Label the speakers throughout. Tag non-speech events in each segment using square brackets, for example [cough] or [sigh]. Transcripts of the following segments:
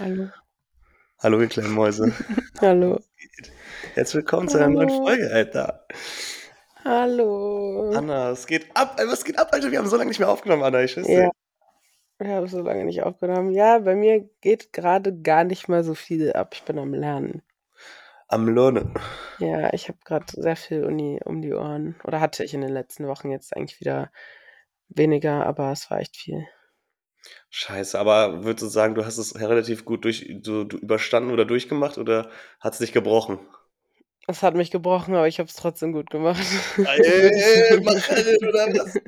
Speaker 1: Hallo.
Speaker 2: Hallo, ihr kleinen Mäuse. [laughs]
Speaker 1: Hallo.
Speaker 2: Herzlich willkommen zu einer neuen. Folge, Alter.
Speaker 1: Hallo.
Speaker 2: Anna, es geht ab. Was geht ab, Alter? Wir haben so lange nicht mehr aufgenommen, Anna. Ich wüsste.
Speaker 1: Ja. Ich habe so lange nicht aufgenommen. Ja, bei mir geht gerade gar nicht mal so viel ab. Ich bin am Lernen.
Speaker 2: Am Lernen.
Speaker 1: Ja, ich habe gerade sehr viel Uni um die Ohren. Oder hatte ich in den letzten Wochen jetzt eigentlich wieder weniger, aber es war echt viel.
Speaker 2: Scheiße, aber würdest du sagen, du hast es relativ gut durch, du, du überstanden oder durchgemacht oder hat es dich gebrochen?
Speaker 1: Es hat mich gebrochen, aber ich habe es trotzdem gut gemacht.
Speaker 2: Ey, [laughs] mach rennen, oder was?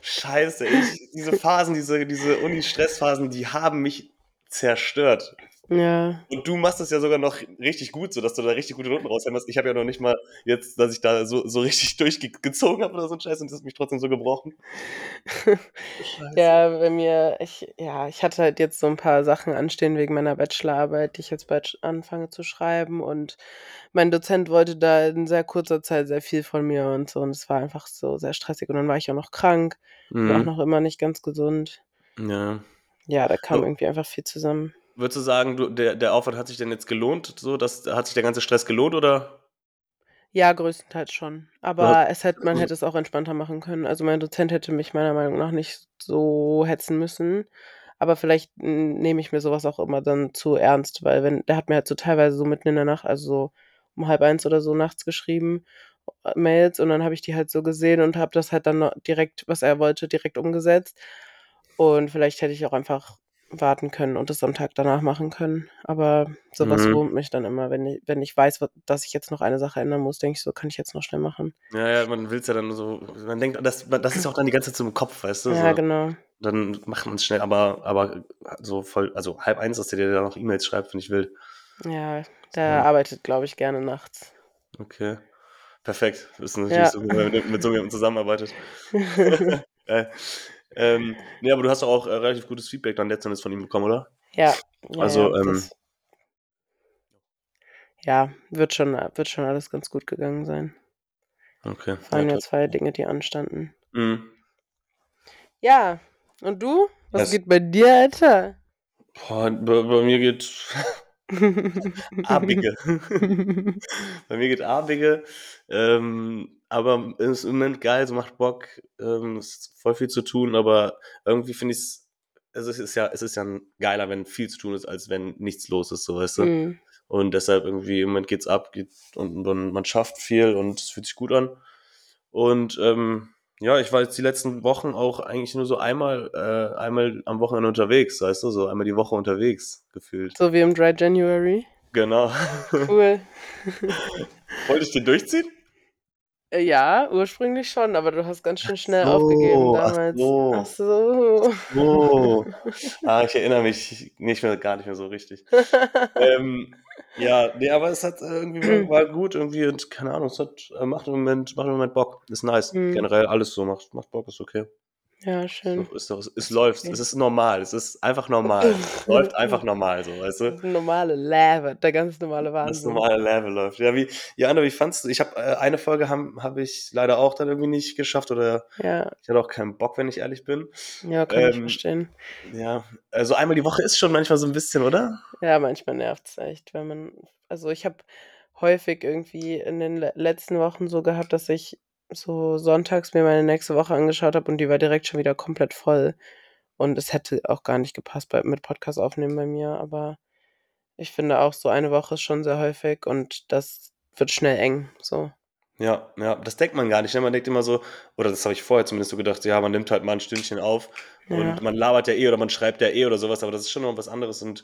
Speaker 2: Scheiße, ich, diese Phasen, diese, diese Uni-Stressphasen, die haben mich zerstört.
Speaker 1: Ja.
Speaker 2: Und du machst es ja sogar noch richtig gut, so dass du da richtig gute Noten raushämmerst. Ich habe ja noch nicht mal jetzt, dass ich da so, so richtig [laughs] durchgezogen habe oder so ein Scheiß und das hat mich trotzdem so gebrochen.
Speaker 1: Ja, bei mir, ich, ja, ich hatte halt jetzt so ein paar Sachen anstehen wegen meiner Bachelorarbeit, die ich jetzt bald anfange zu schreiben. Und mein Dozent wollte da in sehr kurzer Zeit sehr viel von mir und so. Und es war einfach so sehr stressig. Und dann war ich auch noch krank und auch
Speaker 2: Mhm.
Speaker 1: noch immer nicht ganz gesund.
Speaker 2: Ja.
Speaker 1: Ja, da kam
Speaker 2: So.
Speaker 1: irgendwie einfach viel zusammen.
Speaker 2: Würdest du sagen, du, der, der Aufwand hat sich denn jetzt gelohnt? So, dass, hat sich der ganze Stress gelohnt oder?
Speaker 1: Ja, größtenteils schon.
Speaker 2: Ja.
Speaker 1: Aber es hätte, man
Speaker 2: Also-
Speaker 1: hätte es auch entspannter machen können. Also mein Dozent hätte mich meiner Meinung nach nicht so hetzen müssen. Aber vielleicht nehme ich mir sowas auch immer dann zu ernst, weil wenn, der hat mir halt so teilweise so mitten in der Nacht, also so um halb eins oder so nachts geschrieben, äh, Mails und dann habe ich die halt so gesehen und habe das halt dann noch direkt, was er wollte, direkt umgesetzt. Und vielleicht hätte ich auch einfach warten können und das am Tag danach machen können. Aber sowas
Speaker 2: Mhm.
Speaker 1: wurmt mich dann immer, wenn ich, wenn ich weiß, dass ich jetzt noch eine Sache ändern muss, denke ich so, kann ich jetzt noch schnell machen.
Speaker 2: Ja, ja, man will es ja dann so, man denkt, das, das ist auch dann die ganze Zeit so im Kopf, weißt du?
Speaker 1: Ja,
Speaker 2: So,
Speaker 1: genau.
Speaker 2: dann macht man es schnell, aber, aber so voll, also halb eins, dass der dir da noch E-Mails schreibt, finde ich wild.
Speaker 1: Ja, der arbeitet, glaube ich, gerne nachts.
Speaker 2: Okay. Perfekt. Das ist natürlich
Speaker 1: Ja.
Speaker 2: so, wenn man mit, mit so jemandem zusammenarbeitet. [laughs] [laughs] äh, ähm, nee, aber du hast doch auch äh, relativ gutes Feedback dann letztendlich von ihm bekommen, oder?
Speaker 1: ja, ja,
Speaker 2: Also,
Speaker 1: ja,
Speaker 2: ähm,
Speaker 1: das, ja, wird schon, wird schon alles ganz gut gegangen sein.
Speaker 2: Okay.
Speaker 1: Vor allem
Speaker 2: Ja,
Speaker 1: ja zwei Dinge, die anstanden.
Speaker 2: Mhm.
Speaker 1: Ja, und du? Was
Speaker 2: Das-
Speaker 1: geht bei dir, Alter?
Speaker 2: Boah, bei, bei mir geht [laughs] Abige. [laughs] bei mir geht Abige. Ähm, aber ist im Moment geil, so macht Bock. Ähm, es ist voll viel zu tun, aber irgendwie finde ich es, also es ist ja, es ist ja geiler, wenn viel zu tun ist, als wenn nichts los ist, so weißt du.
Speaker 1: Mm,
Speaker 2: Und deshalb irgendwie im Moment geht's ab geht, und, und man schafft viel und es fühlt sich gut an. Und ähm, ja, ich war jetzt die letzten Wochen auch eigentlich nur so einmal, äh, einmal am Wochenende unterwegs, weißt du, so einmal die Woche unterwegs gefühlt.
Speaker 1: so wie im Dry January.
Speaker 2: Genau.
Speaker 1: Cool.
Speaker 2: Wollte ich den durchziehen?
Speaker 1: Äh, Ja, ursprünglich schon, aber du hast ganz schön schnell
Speaker 2: so,
Speaker 1: aufgegeben
Speaker 2: ach
Speaker 1: damals.
Speaker 2: so.
Speaker 1: Ach so. [laughs]
Speaker 2: Ah, ich erinnere mich nicht mehr, gar nicht mehr so richtig. ähm, ja, nee, aber es hat äh, irgendwie war, war gut irgendwie und keine Ahnung, es hat äh, macht im Moment, macht im Moment Bock. Ist nice.
Speaker 1: Mhm.
Speaker 2: Generell alles so macht, macht Bock, ist okay.
Speaker 1: Ja, schön.
Speaker 2: doch, ist doch, es
Speaker 1: Ist
Speaker 2: läuft, es ist normal, es ist einfach normal. [laughs] Es läuft einfach normal so, weißt du?
Speaker 1: Das normale Lava, der ganz normale
Speaker 2: Das
Speaker 1: Wahnsinn.
Speaker 2: normale Level läuft. Ja, wie, ja, Anna, wie fandst du? Ich habe äh, eine Folge habe hab ich leider auch dann irgendwie nicht geschafft oder
Speaker 1: Ja,
Speaker 2: ich hatte auch keinen Bock, wenn ich ehrlich bin.
Speaker 1: ja, kann ich
Speaker 2: Ähm,
Speaker 1: verstehen.
Speaker 2: Ja, also einmal die Woche ist schon manchmal so ein bisschen, oder?
Speaker 1: Ja, manchmal nervt es echt, wenn man. Also ich habe häufig irgendwie in den le letzten Wochen so gehabt, dass ich so sonntags mir meine nächste Woche angeschaut habe und die war direkt schon wieder komplett voll. Und es hätte auch gar nicht gepasst bei, mit Podcast aufnehmen bei mir, aber ich finde auch so eine Woche ist schon sehr häufig und das wird schnell eng. So.
Speaker 2: Ja, ja, das denkt man gar nicht. Ne? Man denkt immer so, oder das habe ich vorher zumindest so gedacht, ja, man nimmt halt mal ein Stündchen auf
Speaker 1: Ja.
Speaker 2: und man labert ja eh oder man schreibt ja eh oder sowas, aber das ist schon noch was anderes und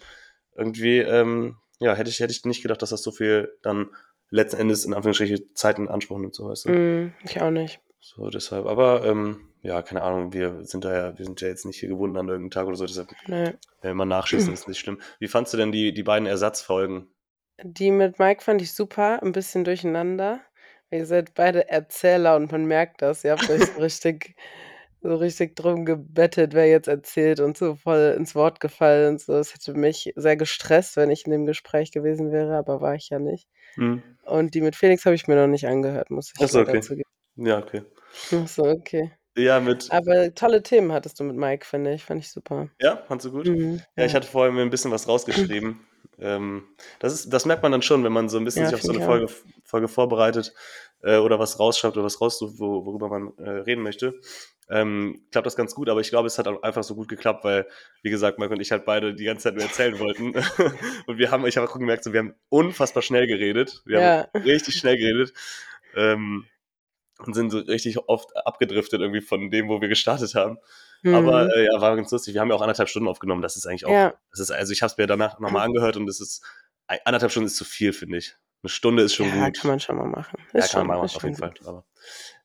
Speaker 2: irgendwie, ähm, ja, hätte ich, hätte ich nicht gedacht, dass das so viel dann letzten Endes in Anführungsstrichen Zeit in Anspruch nimmt, so weißt du.
Speaker 1: Mm, ich auch nicht.
Speaker 2: So, deshalb, aber ähm, ja, keine Ahnung, wir sind da ja, wir sind ja jetzt nicht hier gebunden an irgendeinen Tag oder so, deshalb,
Speaker 1: Nee.
Speaker 2: wenn wir mal nachschießen, ist nicht schlimm. Wie fandst du denn die, die beiden Ersatzfolgen?
Speaker 1: Die mit Mike fand ich super, ein bisschen durcheinander. Ihr seid beide Erzähler und man merkt das. Ihr habt euch so [laughs] richtig, so richtig drum gebettet, wer jetzt erzählt und so voll ins Wort gefallen und so. Es hätte mich sehr gestresst, wenn ich in dem Gespräch gewesen wäre, aber war ich ja nicht.
Speaker 2: Hm.
Speaker 1: Und die mit Felix habe ich mir noch nicht angehört, muss ich
Speaker 2: Ach so,
Speaker 1: leider
Speaker 2: okay.
Speaker 1: zugeben.
Speaker 2: Ja, okay.
Speaker 1: Ach so, okay.
Speaker 2: Ja, mit
Speaker 1: Aber tolle Themen hattest du mit Mike, finde ich. Fand ich super.
Speaker 2: Ja, fandest du gut?
Speaker 1: Mhm,
Speaker 2: Ja, ich
Speaker 1: ja.
Speaker 2: hatte vorher mir 'n bisschen was rausgeschrieben. [laughs] Ähm, das ist das merkt man dann schon, wenn man so 'n bisschen
Speaker 1: Ja,
Speaker 2: sich auf so 'ne
Speaker 1: ich
Speaker 2: Folge Folge vorbereitet, äh, oder was rausschreibt oder was raussucht, wo worüber man, äh, reden möchte, ähm, klappt das ganz gut. Aber ich glaube, es hat auch einfach so gut geklappt, weil, wie gesagt, Mike und ich halt beide die ganze Zeit nur erzählen [laughs] wollten. [laughs] Und wir haben ich habe auch gemerkt, so, wir haben unfassbar schnell geredet. Wir haben
Speaker 1: Ja.
Speaker 2: richtig schnell geredet, ähm, und sind so richtig oft abgedriftet irgendwie von dem, wo wir gestartet haben. Aber,
Speaker 1: Mhm.
Speaker 2: äh, ja, war ganz lustig. Wir haben ja auch 1,5 Stunden aufgenommen. Das ist eigentlich auch
Speaker 1: Ja.
Speaker 2: das ist also, ich habe es mir danach noch mal [laughs] angehört und es ist 1,5 Stunden ist zu viel, finde ich. 'Ne Stunde ist schon
Speaker 1: Ja,
Speaker 2: gut.
Speaker 1: kann man schon mal machen.
Speaker 2: Ja,
Speaker 1: Ist
Speaker 2: kann man
Speaker 1: schon
Speaker 2: mal
Speaker 1: ist
Speaker 2: machen, auf jeden Fall. Aber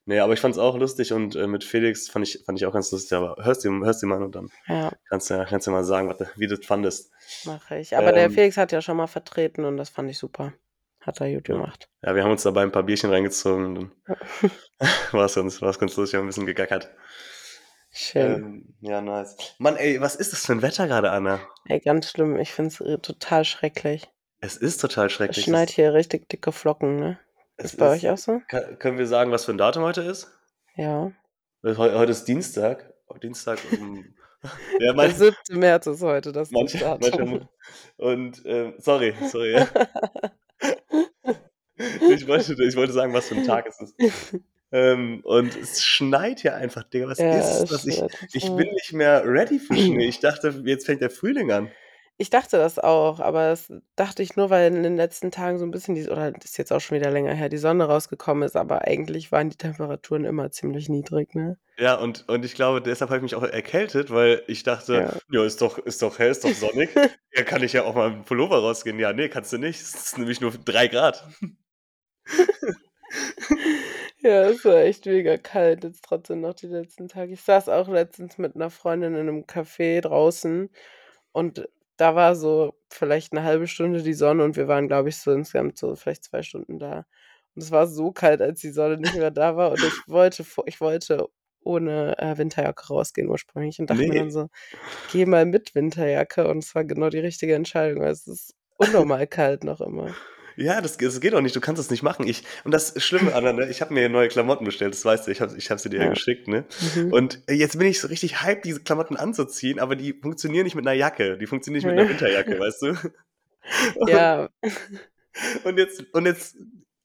Speaker 2: ne, aber ich fand's auch lustig und, äh, mit Felix fand ich fand ich auch ganz lustig, aber hör's dir hör's dir mal und dann
Speaker 1: Ja.
Speaker 2: kannst du ja kannst du ja mal sagen, was du wie du's fandest.
Speaker 1: Mache ich. Aber der
Speaker 2: Ähm
Speaker 1: Felix hat ja schon mal vertreten und das fand ich super. Hat er gut
Speaker 2: Ja.
Speaker 1: gemacht.
Speaker 2: Ja, wir haben uns dabei 'n paar Bierchen reingezogen und dann [laughs] war's ganz war's ganz lustig, haben 'n bisschen gegackert.
Speaker 1: Schön.
Speaker 2: Ähm, ja, nice. Mann, ey, was ist das für 'n Wetter grade, Anna?
Speaker 1: Ey, ganz schlimm. Ich finde es, äh, total schrecklich.
Speaker 2: Es ist total
Speaker 1: Es
Speaker 2: schrecklich.
Speaker 1: schneit
Speaker 2: Es
Speaker 1: hier richtig dicke Flocken, ne?
Speaker 2: es
Speaker 1: Ist bei
Speaker 2: ist
Speaker 1: euch auch so?
Speaker 2: Ka können wir sagen, was für 'n Datum heute ist?
Speaker 1: Ja.
Speaker 2: Äh, heu heute ist Dienstag. Dienstag um [laughs] ja,
Speaker 1: Der
Speaker 2: mein
Speaker 1: 7. März ist heute das
Speaker 2: manche
Speaker 1: Datum.
Speaker 2: und, ähm sorry, sorry, ja. [laughs] [laughs] Ich wollte ich wollte sagen, was für 'n Tag es ist. Ähm, und es schneit hier einfach, Digga. Was
Speaker 1: Ja,
Speaker 2: ist das? Ich
Speaker 1: schneit
Speaker 2: ich bin nicht mehr ready für Schnee. Ich dachte, jetzt fängt der Frühling an.
Speaker 1: Ich dachte das auch, aber das dachte ich nur, weil in den letzten Tagen so 'n bisschen die oder das ist jetzt auch schon wieder länger her, die Sonne rausgekommen ist, aber eigentlich waren die Temperaturen immer ziemlich niedrig, ne?
Speaker 2: Ja, und und ich glaube, deshalb habe ich mich auch erkältet, weil ich dachte:
Speaker 1: Ja.
Speaker 2: „Ja, ist doch ist doch hell, ist doch sonnig. [laughs] Ja, kann ich ja auch mal im Pullover rausgehen.“ Ja, ne, kannst du nicht. Es ist nämlich nur 3 Grad. [laughs]
Speaker 1: Ja, es war echt mega kalt jetzt trotzdem noch die letzten Tage. Ich saß auch letztens mit 'ner Freundin in 'nem Café draußen und da war so vielleicht 'ne 1/2 Stunde die Sonne und wir waren, glaube ich, so insgesamt so vielleicht 2 Stunden da. Und es war so kalt, als die Sonne nicht mehr da war und ich [laughs] wollte ich wollte ohne, äh, Winterjacke rausgehen ursprünglich und dachte mir dann
Speaker 2: Ne.
Speaker 1: so: „Gehe mal mit Winterjacke.“ Und es war genau die richtige Entscheidung, weil es ist unnormal kalt noch immer.
Speaker 2: Ja, das das geht auch nicht. Du kannst das nicht machen. Ich und das Schlimme, Anna, ne, ich habe mir neue Klamotten bestellt, das weißt du. Ich habe ich habe sie dir ja
Speaker 1: Ja.
Speaker 2: geschickt, ne?
Speaker 1: Mhm.
Speaker 2: Und jetzt bin ich so richtig hyped, diese Klamotten anzuziehen, aber die funktionieren nicht mit 'ner Jacke. Die funktionieren nicht mit 'ner Winterjacke, weißt du? Und [laughs]
Speaker 1: Ja. [laughs]
Speaker 2: und jetzt und jetzt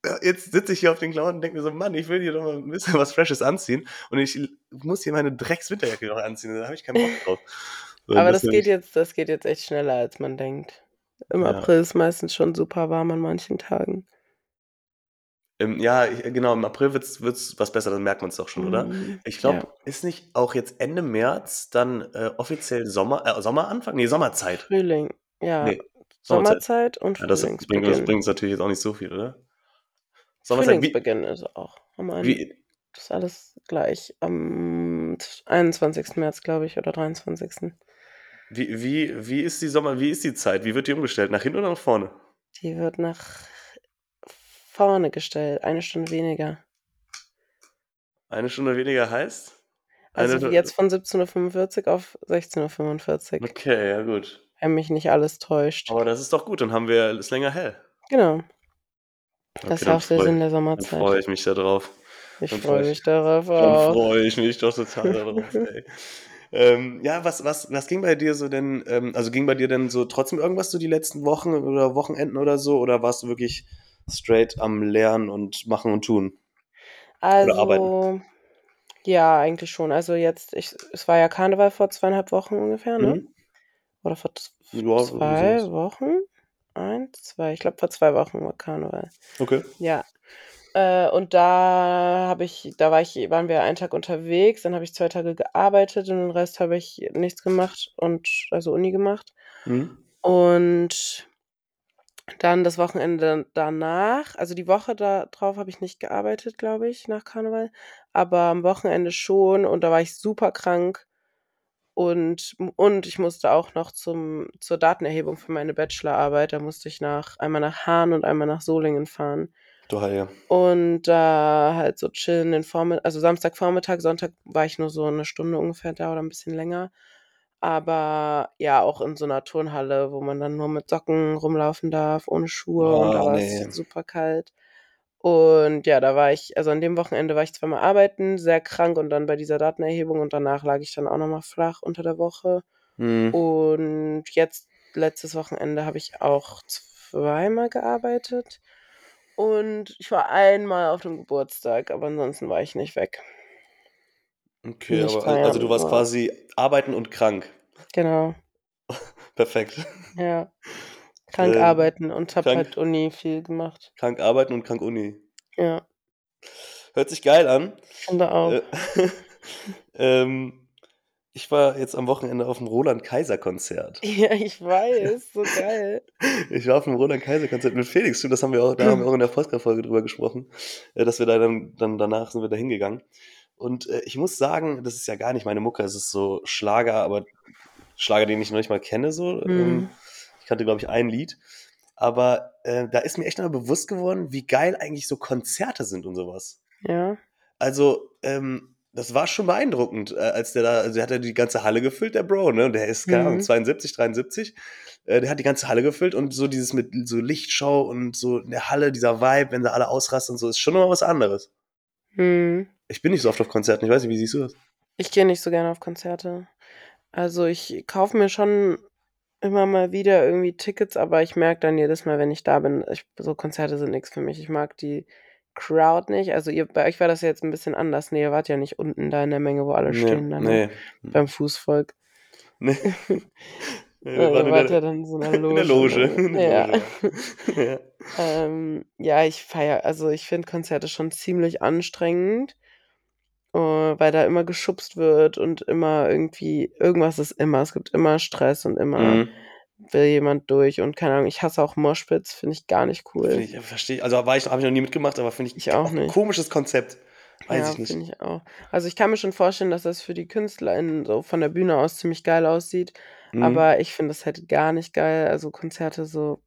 Speaker 2: äh, jetzt sitze ich hier auf den Klamotten und denke mir so: „Mann, ich will hier doch mal 'n bisschen was Freshes anziehen und ich muss hier meine Drecks-Winterjacke noch anziehen.“ Da habe ich keinen Bock drauf. So,
Speaker 1: Aber das geht jetzt das geht jetzt echt schneller, als man denkt. Im
Speaker 2: Ja.
Speaker 1: April ist meistens schon super warm an manchen Tagen.
Speaker 2: Ähm, ja, genau, im April wird's wird's was besser, dann merkt man's doch schon, oder?
Speaker 1: Mhm,
Speaker 2: Ich
Speaker 1: ja.
Speaker 2: glaube, ist nicht auch jetzt Ende März dann, äh, offiziell Sommer äh, Sommeranfang? Ne, Sommerzeit.
Speaker 1: Frühling, ja.
Speaker 2: Ne, Sommerzeit.
Speaker 1: Sommerzeit und
Speaker 2: Ja, das bringt uns natürlich jetzt auch nicht so viel, oder? Sommerzeit, wie
Speaker 1: Frühlingsbeginn ist auch ein
Speaker 2: wie
Speaker 1: das ist alles gleich am z 21. März, glaube ich, oder 23.
Speaker 2: wie wie wie ist die Sommer wie ist die Zeit? Wie wird die umgestellt? Nach hinten oder nach vorne?
Speaker 1: Die wird nach vorne gestellt, 1 Stunde weniger.
Speaker 2: 1 Stunde weniger heißt?
Speaker 1: Also,
Speaker 2: Eine d
Speaker 1: jetzt von 17:45 auf 16:45.
Speaker 2: Okay, ja gut.
Speaker 1: Wenn mich nicht alles täuscht.
Speaker 2: Aber das ist doch gut, dann haben wir ist länger hell.
Speaker 1: Genau. Das
Speaker 2: Okay,
Speaker 1: ist ja
Speaker 2: dann
Speaker 1: auch der Sinn der
Speaker 2: dann
Speaker 1: Sommerzeit.
Speaker 2: freue ich mich da drauf.
Speaker 1: Ich
Speaker 2: Dann
Speaker 1: freue mich
Speaker 2: ich
Speaker 1: darauf
Speaker 2: dann
Speaker 1: auch.
Speaker 2: freue ich mich doch total da drauf, [laughs] ey. Ähm, ja, was was was ging bei dir so denn ähm, also, ging bei dir denn so trotzdem irgendwas so die letzten Wochen oder Wochenenden oder so oder warst du wirklich straight am Lernen und Machen und Tun?
Speaker 1: Also, ja, eigentlich schon. Also, jetzt ich es war ja Karneval vor 2,5 Wochen ungefähr, ne?
Speaker 2: Mhm.
Speaker 1: Oder vor
Speaker 2: Ja,
Speaker 1: v
Speaker 2: irgendwie
Speaker 1: 2
Speaker 2: sowas.
Speaker 1: Wochen? 1, 2 ich glaube, vor 2 Wochen war Karneval.
Speaker 2: Okay.
Speaker 1: Ja. Äh, und da habe ich da war ich waren wir einen Tag unterwegs, dann habe ich 2 Tage gearbeitet und den Rest habe ich nichts gemacht und also, Uni gemacht.
Speaker 2: Mhm.
Speaker 1: Und dann das Wochenende danach also, die Woche da drauf habe ich nicht gearbeitet, glaube ich, nach Karneval, aber am Wochenende schon und da war ich super krank und und ich musste auch noch zum zur Datenerhebung für meine Bachelorarbeit. Da musste ich nach einmal nach Haan und einmal nach Solingen fahren.
Speaker 2: Du Heilige.
Speaker 1: Und da halt so chillen den Vormi also, Samstagvormittag, Sonntag war ich nur so 'ne Stunde ungefähr da oder 'n bisschen länger. Aber ja, auch in so 'ner Turnhalle, wo man dann nur mit Socken rumlaufen darf, ohne Schuhe und da
Speaker 2: Oh,
Speaker 1: war's
Speaker 2: ne.
Speaker 1: super kalt. Und ja, da war ich also an dem Wochenende war ich zweimal arbeiten, sehr krank und dann bei dieser Datenerhebung und danach lag ich dann auch noch mal flach unter der Woche.
Speaker 2: Mhm.
Speaker 1: Und jetzt letztes Wochenende habe ich auch zweimal gearbeitet und ich war einmal auf dem Geburtstag, aber ansonsten war ich nicht weg.
Speaker 2: Okay,
Speaker 1: Nicht
Speaker 2: aber al also du warst
Speaker 1: ja.
Speaker 2: quasi arbeiten und krank.
Speaker 1: Genau. [laughs]
Speaker 2: Perfekt.
Speaker 1: Ja. Krank
Speaker 2: Ähm,
Speaker 1: arbeiten und habe
Speaker 2: krank
Speaker 1: halt Uni viel gemacht.
Speaker 2: krank arbeiten und krank Uni.
Speaker 1: Ja.
Speaker 2: Hört sich geil an.
Speaker 1: Finde auch.
Speaker 2: Äh, [laughs] ähm, ich war jetzt am Wochenende auf'm Roland-Kaiser-Konzert. [laughs]
Speaker 1: Ja, ich weiß, so geil.
Speaker 2: Ich war auf'm Roland-Kaiser-Konzert mit Felix, das haben wir auch da haben wir auch in der Podcast-Folge drüber gesprochen, äh, dass wir da dann dann danach sind wir da hingegangen. Und, äh, ich muss sagen, das ist ja gar nicht meine Mucke. Es ist so Schlager, aber Schlager, den ich noch nicht mal kenne so. Ähm,
Speaker 1: Mhm.
Speaker 2: ich kannte, glaube ich, ein Lied. Aber, äh, da ist mir echt mal bewusst geworden, wie geil eigentlich so Konzerte sind und so was.
Speaker 1: Ja.
Speaker 2: Also, ähm, das war schon beeindruckend, äh, als der da also der hat ja die ganze Halle gefüllt, der Bro, ne? Der ist, keine Ahnung,
Speaker 1: Mhm.
Speaker 2: 72, 73. Äh, der hat die ganze Halle gefüllt und so dieses mit so Lichtshow und so in der Halle, dieser Vibe, wenn da alle ausrasten und so, ist schon noch mal was anderes.
Speaker 1: Mhm.
Speaker 2: Ich bin nicht so oft auf Konzerten. Ich weiß nicht, wie siehst du das?
Speaker 1: Ich gehe nicht so gerne auf Konzerte. Also, ich kaufe mir schon immer mal wieder irgendwie Tickets, aber ich merke dann jedes Mal, wenn ich da bin, ich so Konzerte sind nix für mich. Ich mag die Crowd nicht. Also, ihr bei euch war das jetzt 'n bisschen anders. Ne, ihr wart ja nicht unten da in der Menge, wo alle
Speaker 2: Ne,
Speaker 1: stehen dann, ne?
Speaker 2: ne. Mhm.
Speaker 1: Beim Fußvolk.
Speaker 2: Ne. [laughs] Ne,
Speaker 1: Ja,
Speaker 2: wir in
Speaker 1: wart ja dann in so 'ner
Speaker 2: in der [laughs]
Speaker 1: Loge, ne?
Speaker 2: In der. Loge, ja. [laughs] Ja.
Speaker 1: Ähm, ja, ich feiere also, ich finde Konzerte schon ziemlich anstrengend, äh, weil da immer geschubst wird und immer irgendwie irgendwas ist immer. Es gibt immer Stress und immer
Speaker 2: Mhm.
Speaker 1: Will jemand durch und keine Ahnung, ich hasse auch Moshpits, finde ich gar nicht cool.
Speaker 2: ich verstehe ich also, war ich habe ich noch nie mitgemacht, aber finde ich
Speaker 1: Ich auch nicht.
Speaker 2: komisches Konzept. Weiß
Speaker 1: Ja,
Speaker 2: ich nicht.
Speaker 1: finde ich auch. Also, ich kann mir schon vorstellen, dass das für die KünstlerInnen so von der Bühne aus ziemlich geil aussieht,
Speaker 2: Mhm.
Speaker 1: aber ich finde das halt gar nicht geil. Also, Konzerte so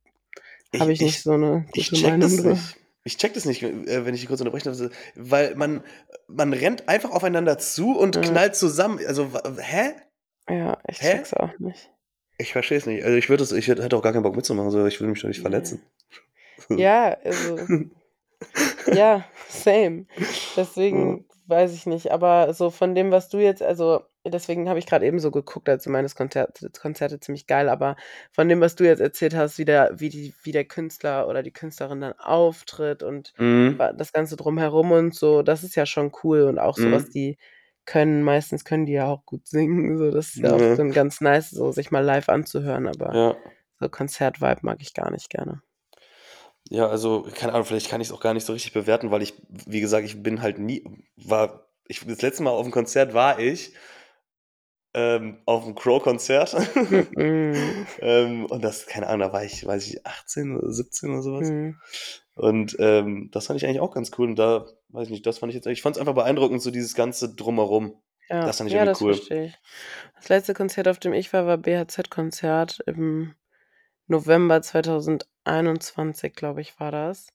Speaker 1: habe
Speaker 2: Ich
Speaker 1: ich nicht
Speaker 2: ich
Speaker 1: so 'ne
Speaker 2: ich
Speaker 1: gute
Speaker 2: checke
Speaker 1: Meinung
Speaker 2: das
Speaker 1: drüber.
Speaker 2: nicht. Ich checke das nicht, äh, wenn ich kurz unterbrechen darf, weil man man rennt einfach aufeinander zu und
Speaker 1: Ja.
Speaker 2: knallt zusammen. Also, hä?
Speaker 1: Ja, ich
Speaker 2: Hä?
Speaker 1: check's auch nicht.
Speaker 2: Ich verstehe es nicht. Also, ich würde das ich hätte auch gar keinen Bock mitzumachen, so. Ich würde mich doch nicht verletzen. [laughs]
Speaker 1: Ja, also [laughs] ja, same. Deswegen weiß ich nicht, aber so von dem, was du jetzt also, deswegen habe ich grad eben so geguckt, als du meintest, Konzert Konzerte ziemlich geil, aber von dem, was du jetzt erzählt hast, wie der wie die wie der Künstler oder die Künstlerin dann auftritt und
Speaker 2: Mhm.
Speaker 1: das Ganze drumherum und so, das ist ja schon cool und auch so, was
Speaker 2: Mhm.
Speaker 1: die können. Meistens können die ja auch gut singen, so. Das ist ja auch
Speaker 2: Ja.
Speaker 1: dann ganz nice, so sich mal live anzuhören, aber
Speaker 2: Ja.
Speaker 1: so Konzert-Vibe mag ich gar nicht gerne.
Speaker 2: Ja, also, keine Ahnung, vielleicht kann ich's auch gar nicht so richtig bewerten, weil ich wie gesagt, ich bin halt nie war ich das letzte Mal auf'm Konzert war ich ähm, auf'm Crow-Konzert.
Speaker 1: Mhm. [laughs]
Speaker 2: Ähm, und das keine Ahnung, da war ich, weiß ich, 18 oder 17 oder so was.
Speaker 1: Mhm.
Speaker 2: Und, ähm, das fand ich eigentlich auch ganz cool und da weiß ich nicht, das fand ich jetzt ich fand's einfach beeindruckend, so dieses ganze Drumherum.
Speaker 1: Ja,
Speaker 2: Das fand ich
Speaker 1: ja,
Speaker 2: irgendwie cool.
Speaker 1: verstehe ich. Das letzte Konzert, auf dem ich war, war BHZ-Konzert im November 2021, glaube ich, war das.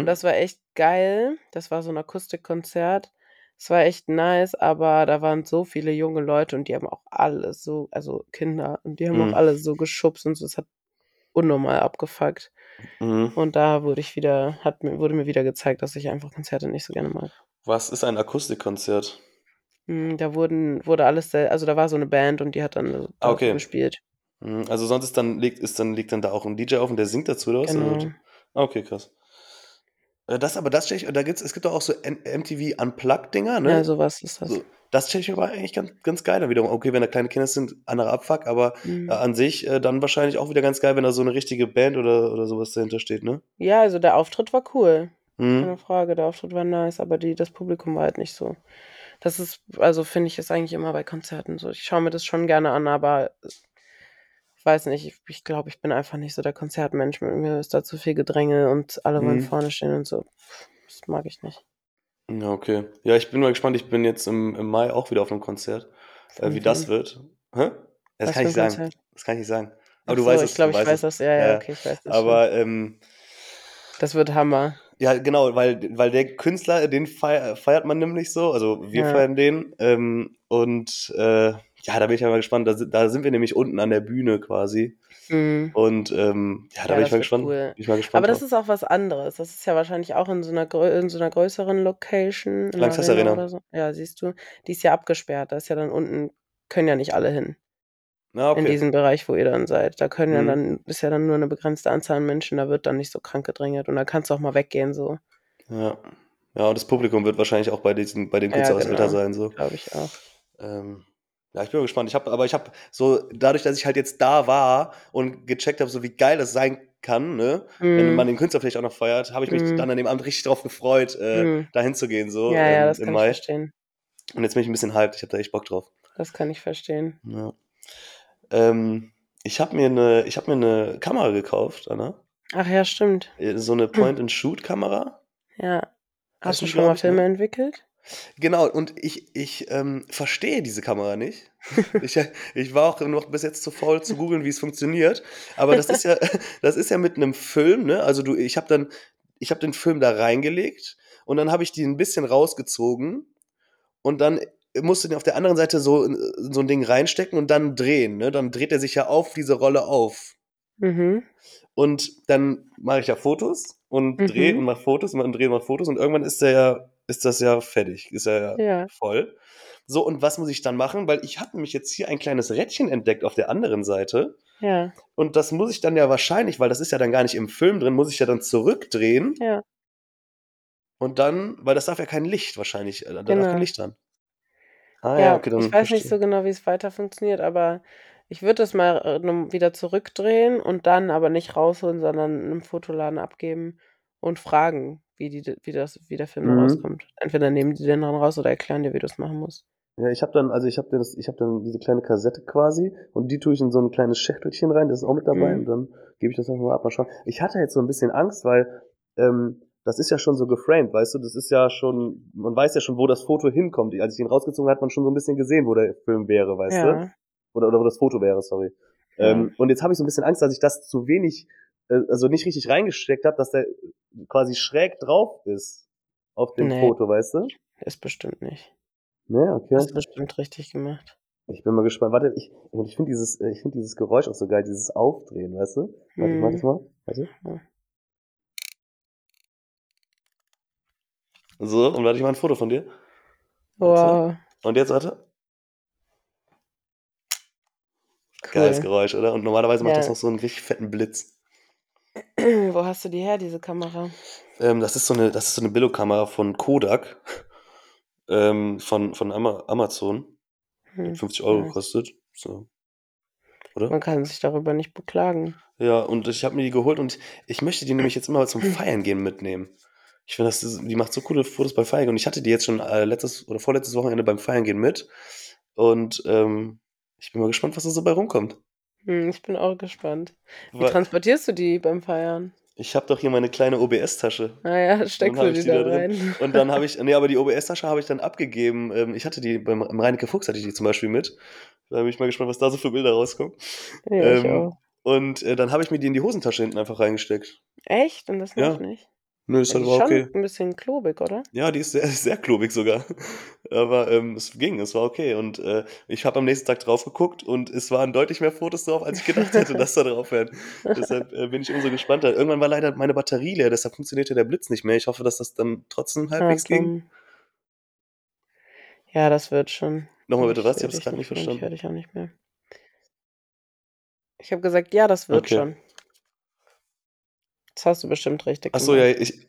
Speaker 1: Und
Speaker 2: Mhm.
Speaker 1: das war echt geil. Das war so 'n Akustikkonzert. Es war echt nice, aber da waren so viele junge Leute und die haben auch alle so also, Kinder und die haben auch
Speaker 2: Mhm.
Speaker 1: alle so geschubst und so. Es hat unnormal abgefuckt.
Speaker 2: Mhm.
Speaker 1: Und da wurde ich wieder hat mir wurde mir wieder gezeigt, dass ich einfach Konzerte nicht so gerne mag.
Speaker 2: Was ist ein Akustikkonzert?
Speaker 1: Hm, da wurden wurde alles also, da war so 'ne Band und die hat dann,
Speaker 2: Ah, okay.
Speaker 1: gespielt.
Speaker 2: Mhm, also, sonst ist dann legt ist dann legt dann da auch 'n DJ auf und der singt dazu oder was?
Speaker 1: Genau.
Speaker 2: ah, okay, krass. Äh, das aber das stelle ich da gibt's es gibt doch auch so MTV Unplugged-Dinger,
Speaker 1: Ja,
Speaker 2: ne?
Speaker 1: so was ist das.
Speaker 2: So, das stelle ich mir aber eigentlich ganz ganz geil dann wiederum. Okay, wenn da kleine Kinder sind, anderer Abfuck, aber, äh,
Speaker 1: Mhm.
Speaker 2: an sich, äh, dann wahrscheinlich auch wieder ganz geil, wenn da so 'ne richtige Band oder oder so was dahinter steht, ne?
Speaker 1: Ja, also, der Auftritt war cool. Keine
Speaker 2: Mhm.
Speaker 1: Frage, der Auftritt war nice, aber die das Publikum war halt nicht so. Das ist also, finde ich, ist eigentlich immer bei Konzerten so. Ich schaue mir das schon gerne an, aber weiß nicht, ich ich glaube, ich bin einfach nicht so der Konzertmensch. Mit mir ist da zu viel Gedränge und alle wollen
Speaker 2: Mhm.
Speaker 1: vorne stehen und so. Das mag ich nicht.
Speaker 2: Ja, okay. Ja, ich bin mal gespannt. Ich bin jetzt im im Mai auch wieder auf 'nem Konzert, äh, wie das
Speaker 1: wem?
Speaker 2: wird. Hä? Das
Speaker 1: Was
Speaker 2: kann ich sagen.
Speaker 1: Konzert?
Speaker 2: Das kann ich nicht sagen. Aber
Speaker 1: Ach
Speaker 2: du weißt
Speaker 1: ich
Speaker 2: es,
Speaker 1: glaube,
Speaker 2: du
Speaker 1: ich weiß
Speaker 2: es.
Speaker 1: das. Ja, ja,
Speaker 2: Ja,
Speaker 1: okay, ich weiß das
Speaker 2: aber, ähm
Speaker 1: Das wird Hammer.
Speaker 2: Ja, genau, weil weil der Künstler, den fei feiert man nämlich so, also, wir
Speaker 1: Ja.
Speaker 2: feiern den, ähm, und, äh, ja, da bin ich ja mal gespannt. Da da sind wir nämlich unten an der Bühne quasi.
Speaker 1: Mhm.
Speaker 2: Und, ähm, ja, da
Speaker 1: Ja,
Speaker 2: bin ich mal gespannt
Speaker 1: cool.
Speaker 2: bin ich mal
Speaker 1: Aber
Speaker 2: gespannt
Speaker 1: das
Speaker 2: drauf.
Speaker 1: ist auch was anderes. Das ist ja wahrscheinlich auch in so 'ner grö in so 'ner größeren Location, in
Speaker 2: Lanxess
Speaker 1: Arena
Speaker 2: Arena.
Speaker 1: oder so. Ja, siehst du? Die ist ja abgesperrt. Da ist ja dann unten können ja nicht alle hin
Speaker 2: Ah,
Speaker 1: in
Speaker 2: okay.
Speaker 1: diesen Bereich, wo ihr dann seid. Da können ja
Speaker 2: Mhm.
Speaker 1: dann ist ja dann nur 'ne begrenzte Anzahl an Menschen, da wird dann nicht so krank gedrängelt und da kannst du auch mal weggehen so.
Speaker 2: Ja. Ja, und das Publikum wird wahrscheinlich auch bei diesen bei dem
Speaker 1: Ja,
Speaker 2: Künstlerhausalter
Speaker 1: genau.
Speaker 2: sein so.
Speaker 1: Glaube ich auch.
Speaker 2: Ähm, ja, ich bin gespannt. Ich habe aber ich habe so dadurch, dass ich halt jetzt da war und gecheckt habe, so wie geil das sein kann, ne, wenn man
Speaker 1: Mhm.
Speaker 2: den Künstler vielleicht auch noch feiert, habe ich mich
Speaker 1: Mhm.
Speaker 2: dann an dem Abend richtig drauf gefreut, äh,
Speaker 1: Mhm.
Speaker 2: da hinzugehen so,
Speaker 1: Ja, ja,
Speaker 2: ähm,
Speaker 1: das
Speaker 2: im
Speaker 1: kann ich
Speaker 2: Mai.
Speaker 1: verstehen.
Speaker 2: Und jetzt bin ich 'n bisschen hyped. Ich habe da echt Bock drauf.
Speaker 1: Das kann ich verstehen.
Speaker 2: Ja. Ähm, ich habe mir 'ne ich habe mir 'ne Kamera gekauft, Anna.
Speaker 1: Ach ja, stimmt.
Speaker 2: Äh, so 'ne [clears throat] Point-and-Shoot-Kamera.
Speaker 1: Ja.
Speaker 2: Heißt
Speaker 1: Hast du schon mal
Speaker 2: ich, ne?
Speaker 1: Filme entwickelt?
Speaker 2: Genau, und ich ich, ähm, verstehe diese Kamera nicht. Ich ich war auch noch bis jetzt zu faul zu googeln, wie's funktioniert. Aber das ist ja [laughs] das ist ja mit 'nem Film, ne? Also, du ich habe dann ich habe den Film da reingelegt und dann habe ich die 'n bisschen rausgezogen und dann musst du den auf der anderen Seite so so 'n Ding reinstecken und dann drehen, ne? Dann dreht er sich ja auf diese Rolle auf.
Speaker 1: Mhm.
Speaker 2: Und dann mache ich ja Fotos und drehe und
Speaker 1: Mhm.
Speaker 2: mache Fotos und drehe und mache Fotos und irgendwann ist der ja ist das ja fertig, ist ja
Speaker 1: Ja.
Speaker 2: voll. So, und was muss ich dann machen? Weil ich habe nämlich jetzt hier ein kleines Rädchen entdeckt auf der anderen Seite
Speaker 1: Ja.
Speaker 2: und das muss ich dann ja wahrscheinlich, weil das ist ja dann gar nicht im Film drin, muss ich ja dann zurückdrehen
Speaker 1: Ja.
Speaker 2: und dann weil das darf ja kein Licht wahrscheinlich äh, da darf kein
Speaker 1: Genau.
Speaker 2: Licht dran. Ah ja,
Speaker 1: Ja,
Speaker 2: okay,
Speaker 1: ich
Speaker 2: dann
Speaker 1: weiß nicht so genau, wie's weiter funktioniert, aber ich würde das mal, äh, wieder zurückdrehen und dann aber nicht rausholen, sondern in 'nem Fotoladen abgeben und fragen, wie die wie das wie der Film
Speaker 2: Mhm.
Speaker 1: rauskommt. Entweder nehmen die den dann raus oder erklären dir, wie du's machen musst.
Speaker 2: Ja, ich habe dann also, ich habe das ich habe dann diese kleine Kassette quasi und die tue ich in so 'n kleines Schächtelchen rein, das ist auch mit dabei
Speaker 1: Mhm.
Speaker 2: und dann gebe ich das einfach mal ab, mal schauen. Ich hatte jetzt so 'n bisschen Angst, weil, ähm, das ist ja schon so geframed, weißt du? Das ist ja schon man weiß ja schon, wo das Foto hinkommt. Als ich den rausgezogen habe, hat man schon so 'n bisschen gesehen, wo der Film wäre, weißt du?
Speaker 1: Ja.
Speaker 2: Oder oder wo das Foto wäre, sorry.
Speaker 1: Ja.
Speaker 2: Ähm, und jetzt habe ich so 'n bisschen Angst, dass ich das zu wenig äh, also, nicht richtig reingesteckt habe, dass der quasi schräg drauf ist auf dem
Speaker 1: Ne.
Speaker 2: Foto, weißt du?
Speaker 1: Ist bestimmt nicht.
Speaker 2: Ne, okay.
Speaker 1: Du bestimmt richtig gemacht.
Speaker 2: Ich bin mal gespannt. Warte, ich und ich finde dieses äh, ich finde dieses Geräusch auch so geil, dieses Aufdrehen, weißt du? Warte, ich mache das
Speaker 1: Mhm.
Speaker 2: mal. Warte.
Speaker 1: Ja.
Speaker 2: So, und warte, ich mache 'n Foto von dir.
Speaker 1: Wow.
Speaker 2: Und jetzt warte. Geiles
Speaker 1: Cool.
Speaker 2: Geräusch, oder? Und normalerweise macht das
Speaker 1: Ja.
Speaker 2: noch so 'n richtig fetten Blitz. [clears throat]
Speaker 1: Wo hast du die her, diese Kamera?
Speaker 2: Ähm, das ist so 'ne das ist so 'ne Billo-Kamera von Kodak, ähm, von von Ama Amazon.
Speaker 1: Hm,
Speaker 2: 50 €
Speaker 1: nice.
Speaker 2: gekostet, so. Oder?
Speaker 1: Man kann sich darüber nicht beklagen.
Speaker 2: Ja, und ich habe mir die geholt und ich möchte die nämlich jetzt immer zum [clears throat] Feiern gehen mitnehmen. Ich finde, die macht so coole Fotos beim Feiern und ich hatte die jetzt schon, äh, letztes oder vorletztes Wochenende beim Feiern gehen mit und, ähm, ich bin mal gespannt, was da so bei rumkommt.
Speaker 1: Hm, ich bin auch gespannt. Wie
Speaker 2: Wa
Speaker 1: transportierst du die beim Feiern?
Speaker 2: Ich habe doch hier meine kleine OBS-Tasche.
Speaker 1: Ah ja,
Speaker 2: Und dann
Speaker 1: steckst du die da
Speaker 2: drin.
Speaker 1: rein? [laughs]
Speaker 2: Und dann habe ich ne, aber die OBS-Tasche habe ich dann abgegeben. Ähm, ich hatte die beim im Reineke Fuchs hatte ich die zum Beispiel mit. Da bin ich mal gespannt, was da so für Bilder rauskommen.
Speaker 1: Ja,
Speaker 2: Ähm, und, äh, dann habe ich mir die in die Hosentasche hinten einfach reingesteckt.
Speaker 1: Echt? Und das
Speaker 2: Ja.
Speaker 1: nicht?
Speaker 2: Nö, ist halt
Speaker 1: die
Speaker 2: war
Speaker 1: ist schon
Speaker 2: okay.
Speaker 1: 'n bisschen klobig, oder?
Speaker 2: Ja, die ist sehr [laughs] sehr klobig sogar. Aber, ähm, es ging, es war okay. Und, äh, ich habe am nächsten Tag drauf geguckt und es waren deutlich mehr Fotos drauf, als ich gedacht hätte, dass da drauf wären. [laughs] Deshalb, äh, bin ich umso gespannter. Irgendwann war leider meine Batterie leer, deshalb funktionierte der Blitz nicht mehr. Ich hoffe, dass das dann trotzdem halbwegs ging.
Speaker 1: dumm. Ja, das wird schon.
Speaker 2: Noch mal
Speaker 1: Ich
Speaker 2: bitte was? Ich habe
Speaker 1: dich
Speaker 2: grad nicht
Speaker 1: und ich höre
Speaker 2: verstanden.
Speaker 1: dich auch nicht mehr. Ich habe gesagt: „Ja, das wird
Speaker 2: Okay.
Speaker 1: schon.“ Das hast du bestimmt richtig
Speaker 2: Ach so, ja, ich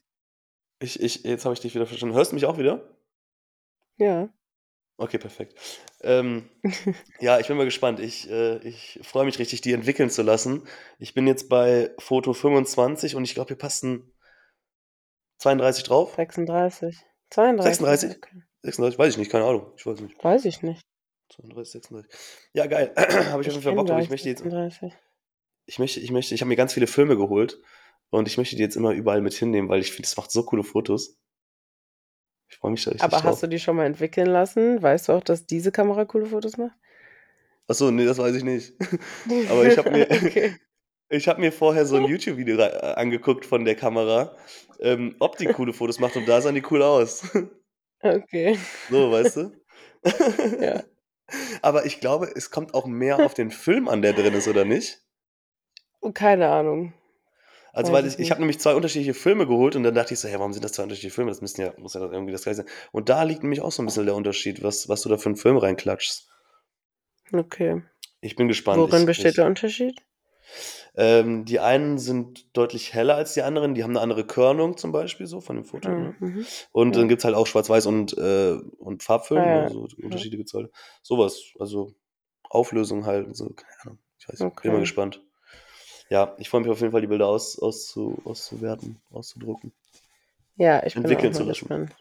Speaker 2: ich ich jetzt habe ich dich wieder verstanden. Hörst du mich auch wieder?
Speaker 1: Ja.
Speaker 2: Okay, perfekt. Ähm, [laughs] ja, ich bin mal gespannt. Ich, äh ich freue mich richtig, die entwickeln zu lassen. Ich bin jetzt bei Foto 25 und ich glaube, hier passen 32 drauf.
Speaker 1: 36. 32,
Speaker 2: 36?
Speaker 1: okay.
Speaker 2: 36? Weiß ich nicht, keine Ahnung. Ich weiß nicht.
Speaker 1: Weiß ich nicht.
Speaker 2: 32, 36. Ja, geil. [clears throat] Habe ich auf jeden Fall Bock drauf. ich, möchte jetzt
Speaker 1: 36.
Speaker 2: ich möchte ich möchte ich habe mir ganz viele Filme geholt und ich möchte die jetzt immer überall mit hinnehmen, weil ich finde, das macht so coole Fotos. Ich freue mich da richtig
Speaker 1: Aber
Speaker 2: drauf.
Speaker 1: hast du die schon mal entwickeln lassen? Weißt du auch, dass diese Kamera coole Fotos macht?
Speaker 2: Ach so, ne, das weiß ich nicht. [laughs] Aber ich habe mir [laughs]
Speaker 1: Okay.
Speaker 2: ich habe mir vorher so 'n YouTube-Video äh, angeguckt von der Kamera, ähm, ob die coole Fotos macht und da sahen die cool aus. [laughs]
Speaker 1: Okay.
Speaker 2: So, weißt du?
Speaker 1: Ja.
Speaker 2: Aber ich glaube, es kommt auch mehr auf den Film an, der drin ist, oder nicht?
Speaker 1: Keine Ahnung.
Speaker 2: Also, weil
Speaker 1: ich
Speaker 2: ich habe nämlich 2 unterschiedliche Filme geholt und dann dachte ich so: „Hä, warum sind das 2 unterschiedliche Filme? Das müssten ja muss ja irgendwie das Gleiche sein.“ Und da liegt nämlich auch so 'n bisschen der Unterschied, was was du da für 'n Film reinklatschst.
Speaker 1: Okay.
Speaker 2: Ich bin gespannt.
Speaker 1: Worin
Speaker 2: Ich
Speaker 1: besteht der
Speaker 2: ich
Speaker 1: Unterschied?
Speaker 2: Ähm, die einen sind deutlich heller als die anderen, die haben 'ne andere Körnung zum Beispiel so von dem Foto,
Speaker 1: Ah,
Speaker 2: ne?
Speaker 1: mhm.
Speaker 2: Und dann
Speaker 1: Ja.
Speaker 2: gibt's halt auch Schwarz-Weiß und äh, und
Speaker 1: Ah
Speaker 2: Farbfilm, ne,
Speaker 1: ja,
Speaker 2: so
Speaker 1: ja.
Speaker 2: Unterschiede gibt's halt. So was, also Auflösung halt und so, keine Ahnung. Ich weiß nicht, bin mal
Speaker 1: Okay.
Speaker 2: gespannt. Ja, ich freue mich auf jeden Fall, die Bilder aus auszu auszuwerten, auszudrucken.
Speaker 1: Ja, ich bin auch
Speaker 2: Entwickeln
Speaker 1: mal
Speaker 2: zu lassen.
Speaker 1: gespannt.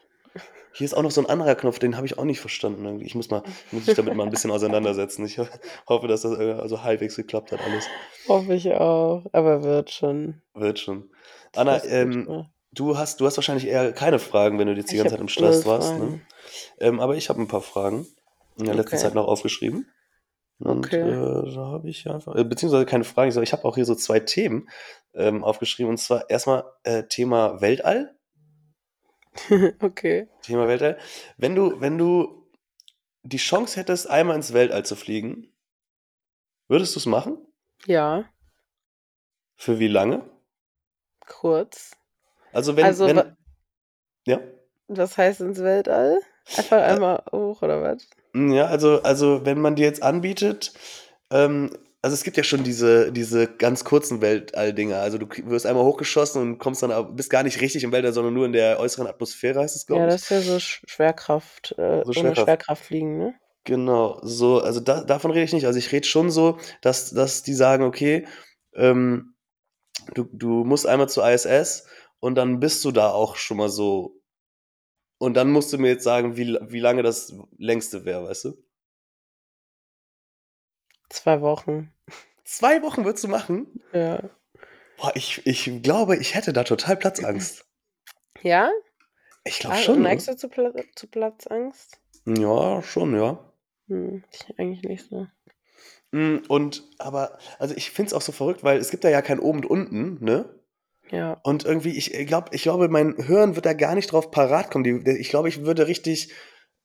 Speaker 2: Hier ist auch noch so 'n anderer Knopf, den habe ich auch nicht verstanden. Ich muss mal muss mich damit mal 'n bisschen auseinandersetzen. Ich ho [laughs] hoffe, dass das, äh, also halbwegs geklappt hat alles.
Speaker 1: Hoffe ich auch, aber wird schon.
Speaker 2: Wird schon.
Speaker 1: Ich
Speaker 2: Anna, ähm, du hast du hast wahrscheinlich eher keine Fragen, wenn du jetzt die
Speaker 1: Ich
Speaker 2: ganze Zeit im
Speaker 1: 0
Speaker 2: Stress warst, ne? Ähm, aber ich habe 'n paar Fragen in der letzten
Speaker 1: Okay.
Speaker 2: Zeit noch aufgeschrieben. Und, äh,
Speaker 1: Okay.
Speaker 2: da habe ich einfach äh, beziehungsweise keine Fragen, sondern ich habe auch hier so 2 Themen, ähm, aufgeschrieben. Und zwar erst mal, äh, Thema Weltall. [laughs]
Speaker 1: Okay.
Speaker 2: Thema Weltall. Wenn du wenn du die Chance hättest, einmal ins Weltall zu fliegen würdest du's machen?
Speaker 1: Ja.
Speaker 2: Für wie lange?
Speaker 1: Kurz.
Speaker 2: Also, wenn
Speaker 1: Also,
Speaker 2: wenn ja?
Speaker 1: Was heißt ins Weltall? Einfach einmal hoch oder was?
Speaker 2: Ja, also also, wenn man dir jetzt anbietet ähm, also, es gibt ja schon diese diese ganz kurzen Weltall-Dinger. Also, du wirst einmal hochgeschossen und kommst dann bist gar nicht richtig im Weltall, sondern nur in der äußeren Atmosphäre, heißt es,
Speaker 1: Ja,
Speaker 2: glaube ich.
Speaker 1: das ist ja so Sch Schwerkraft äh,
Speaker 2: So Schwerkraft.
Speaker 1: Schwerkraft fliegen, ne?
Speaker 2: Genau, so also, da davon rede ich nicht. Also, ich rede schon so, dass dass die sagen: „Okay, ähm, du du musst einmal zur ISS und dann bist du da auch schon mal so“ und dann musst du mir jetzt sagen, wie wie lange das längste wäre, weißt du?
Speaker 1: 2 Wochen.
Speaker 2: 2 Wochen würdest du machen?
Speaker 1: Ja.
Speaker 2: Boah, ich ich glaube, ich hätte da total Platzangst.
Speaker 1: Ja?
Speaker 2: Ich glaube
Speaker 1: Ah,
Speaker 2: schon,
Speaker 1: neigst
Speaker 2: ne?
Speaker 1: du zu Pla zu Platzangst?
Speaker 2: Ja, schon, ja.
Speaker 1: Hm, ich eigentlich nicht so.
Speaker 2: Hm, und aber also, ich finde es auch so verrückt, weil es gibt da ja kein Oben und Unten, ne?
Speaker 1: Ja.
Speaker 2: Und irgendwie, ich, glaube ich glaube, mein Hirn wird da gar nicht drauf parat kommen. Die ich glaube, ich würde richtig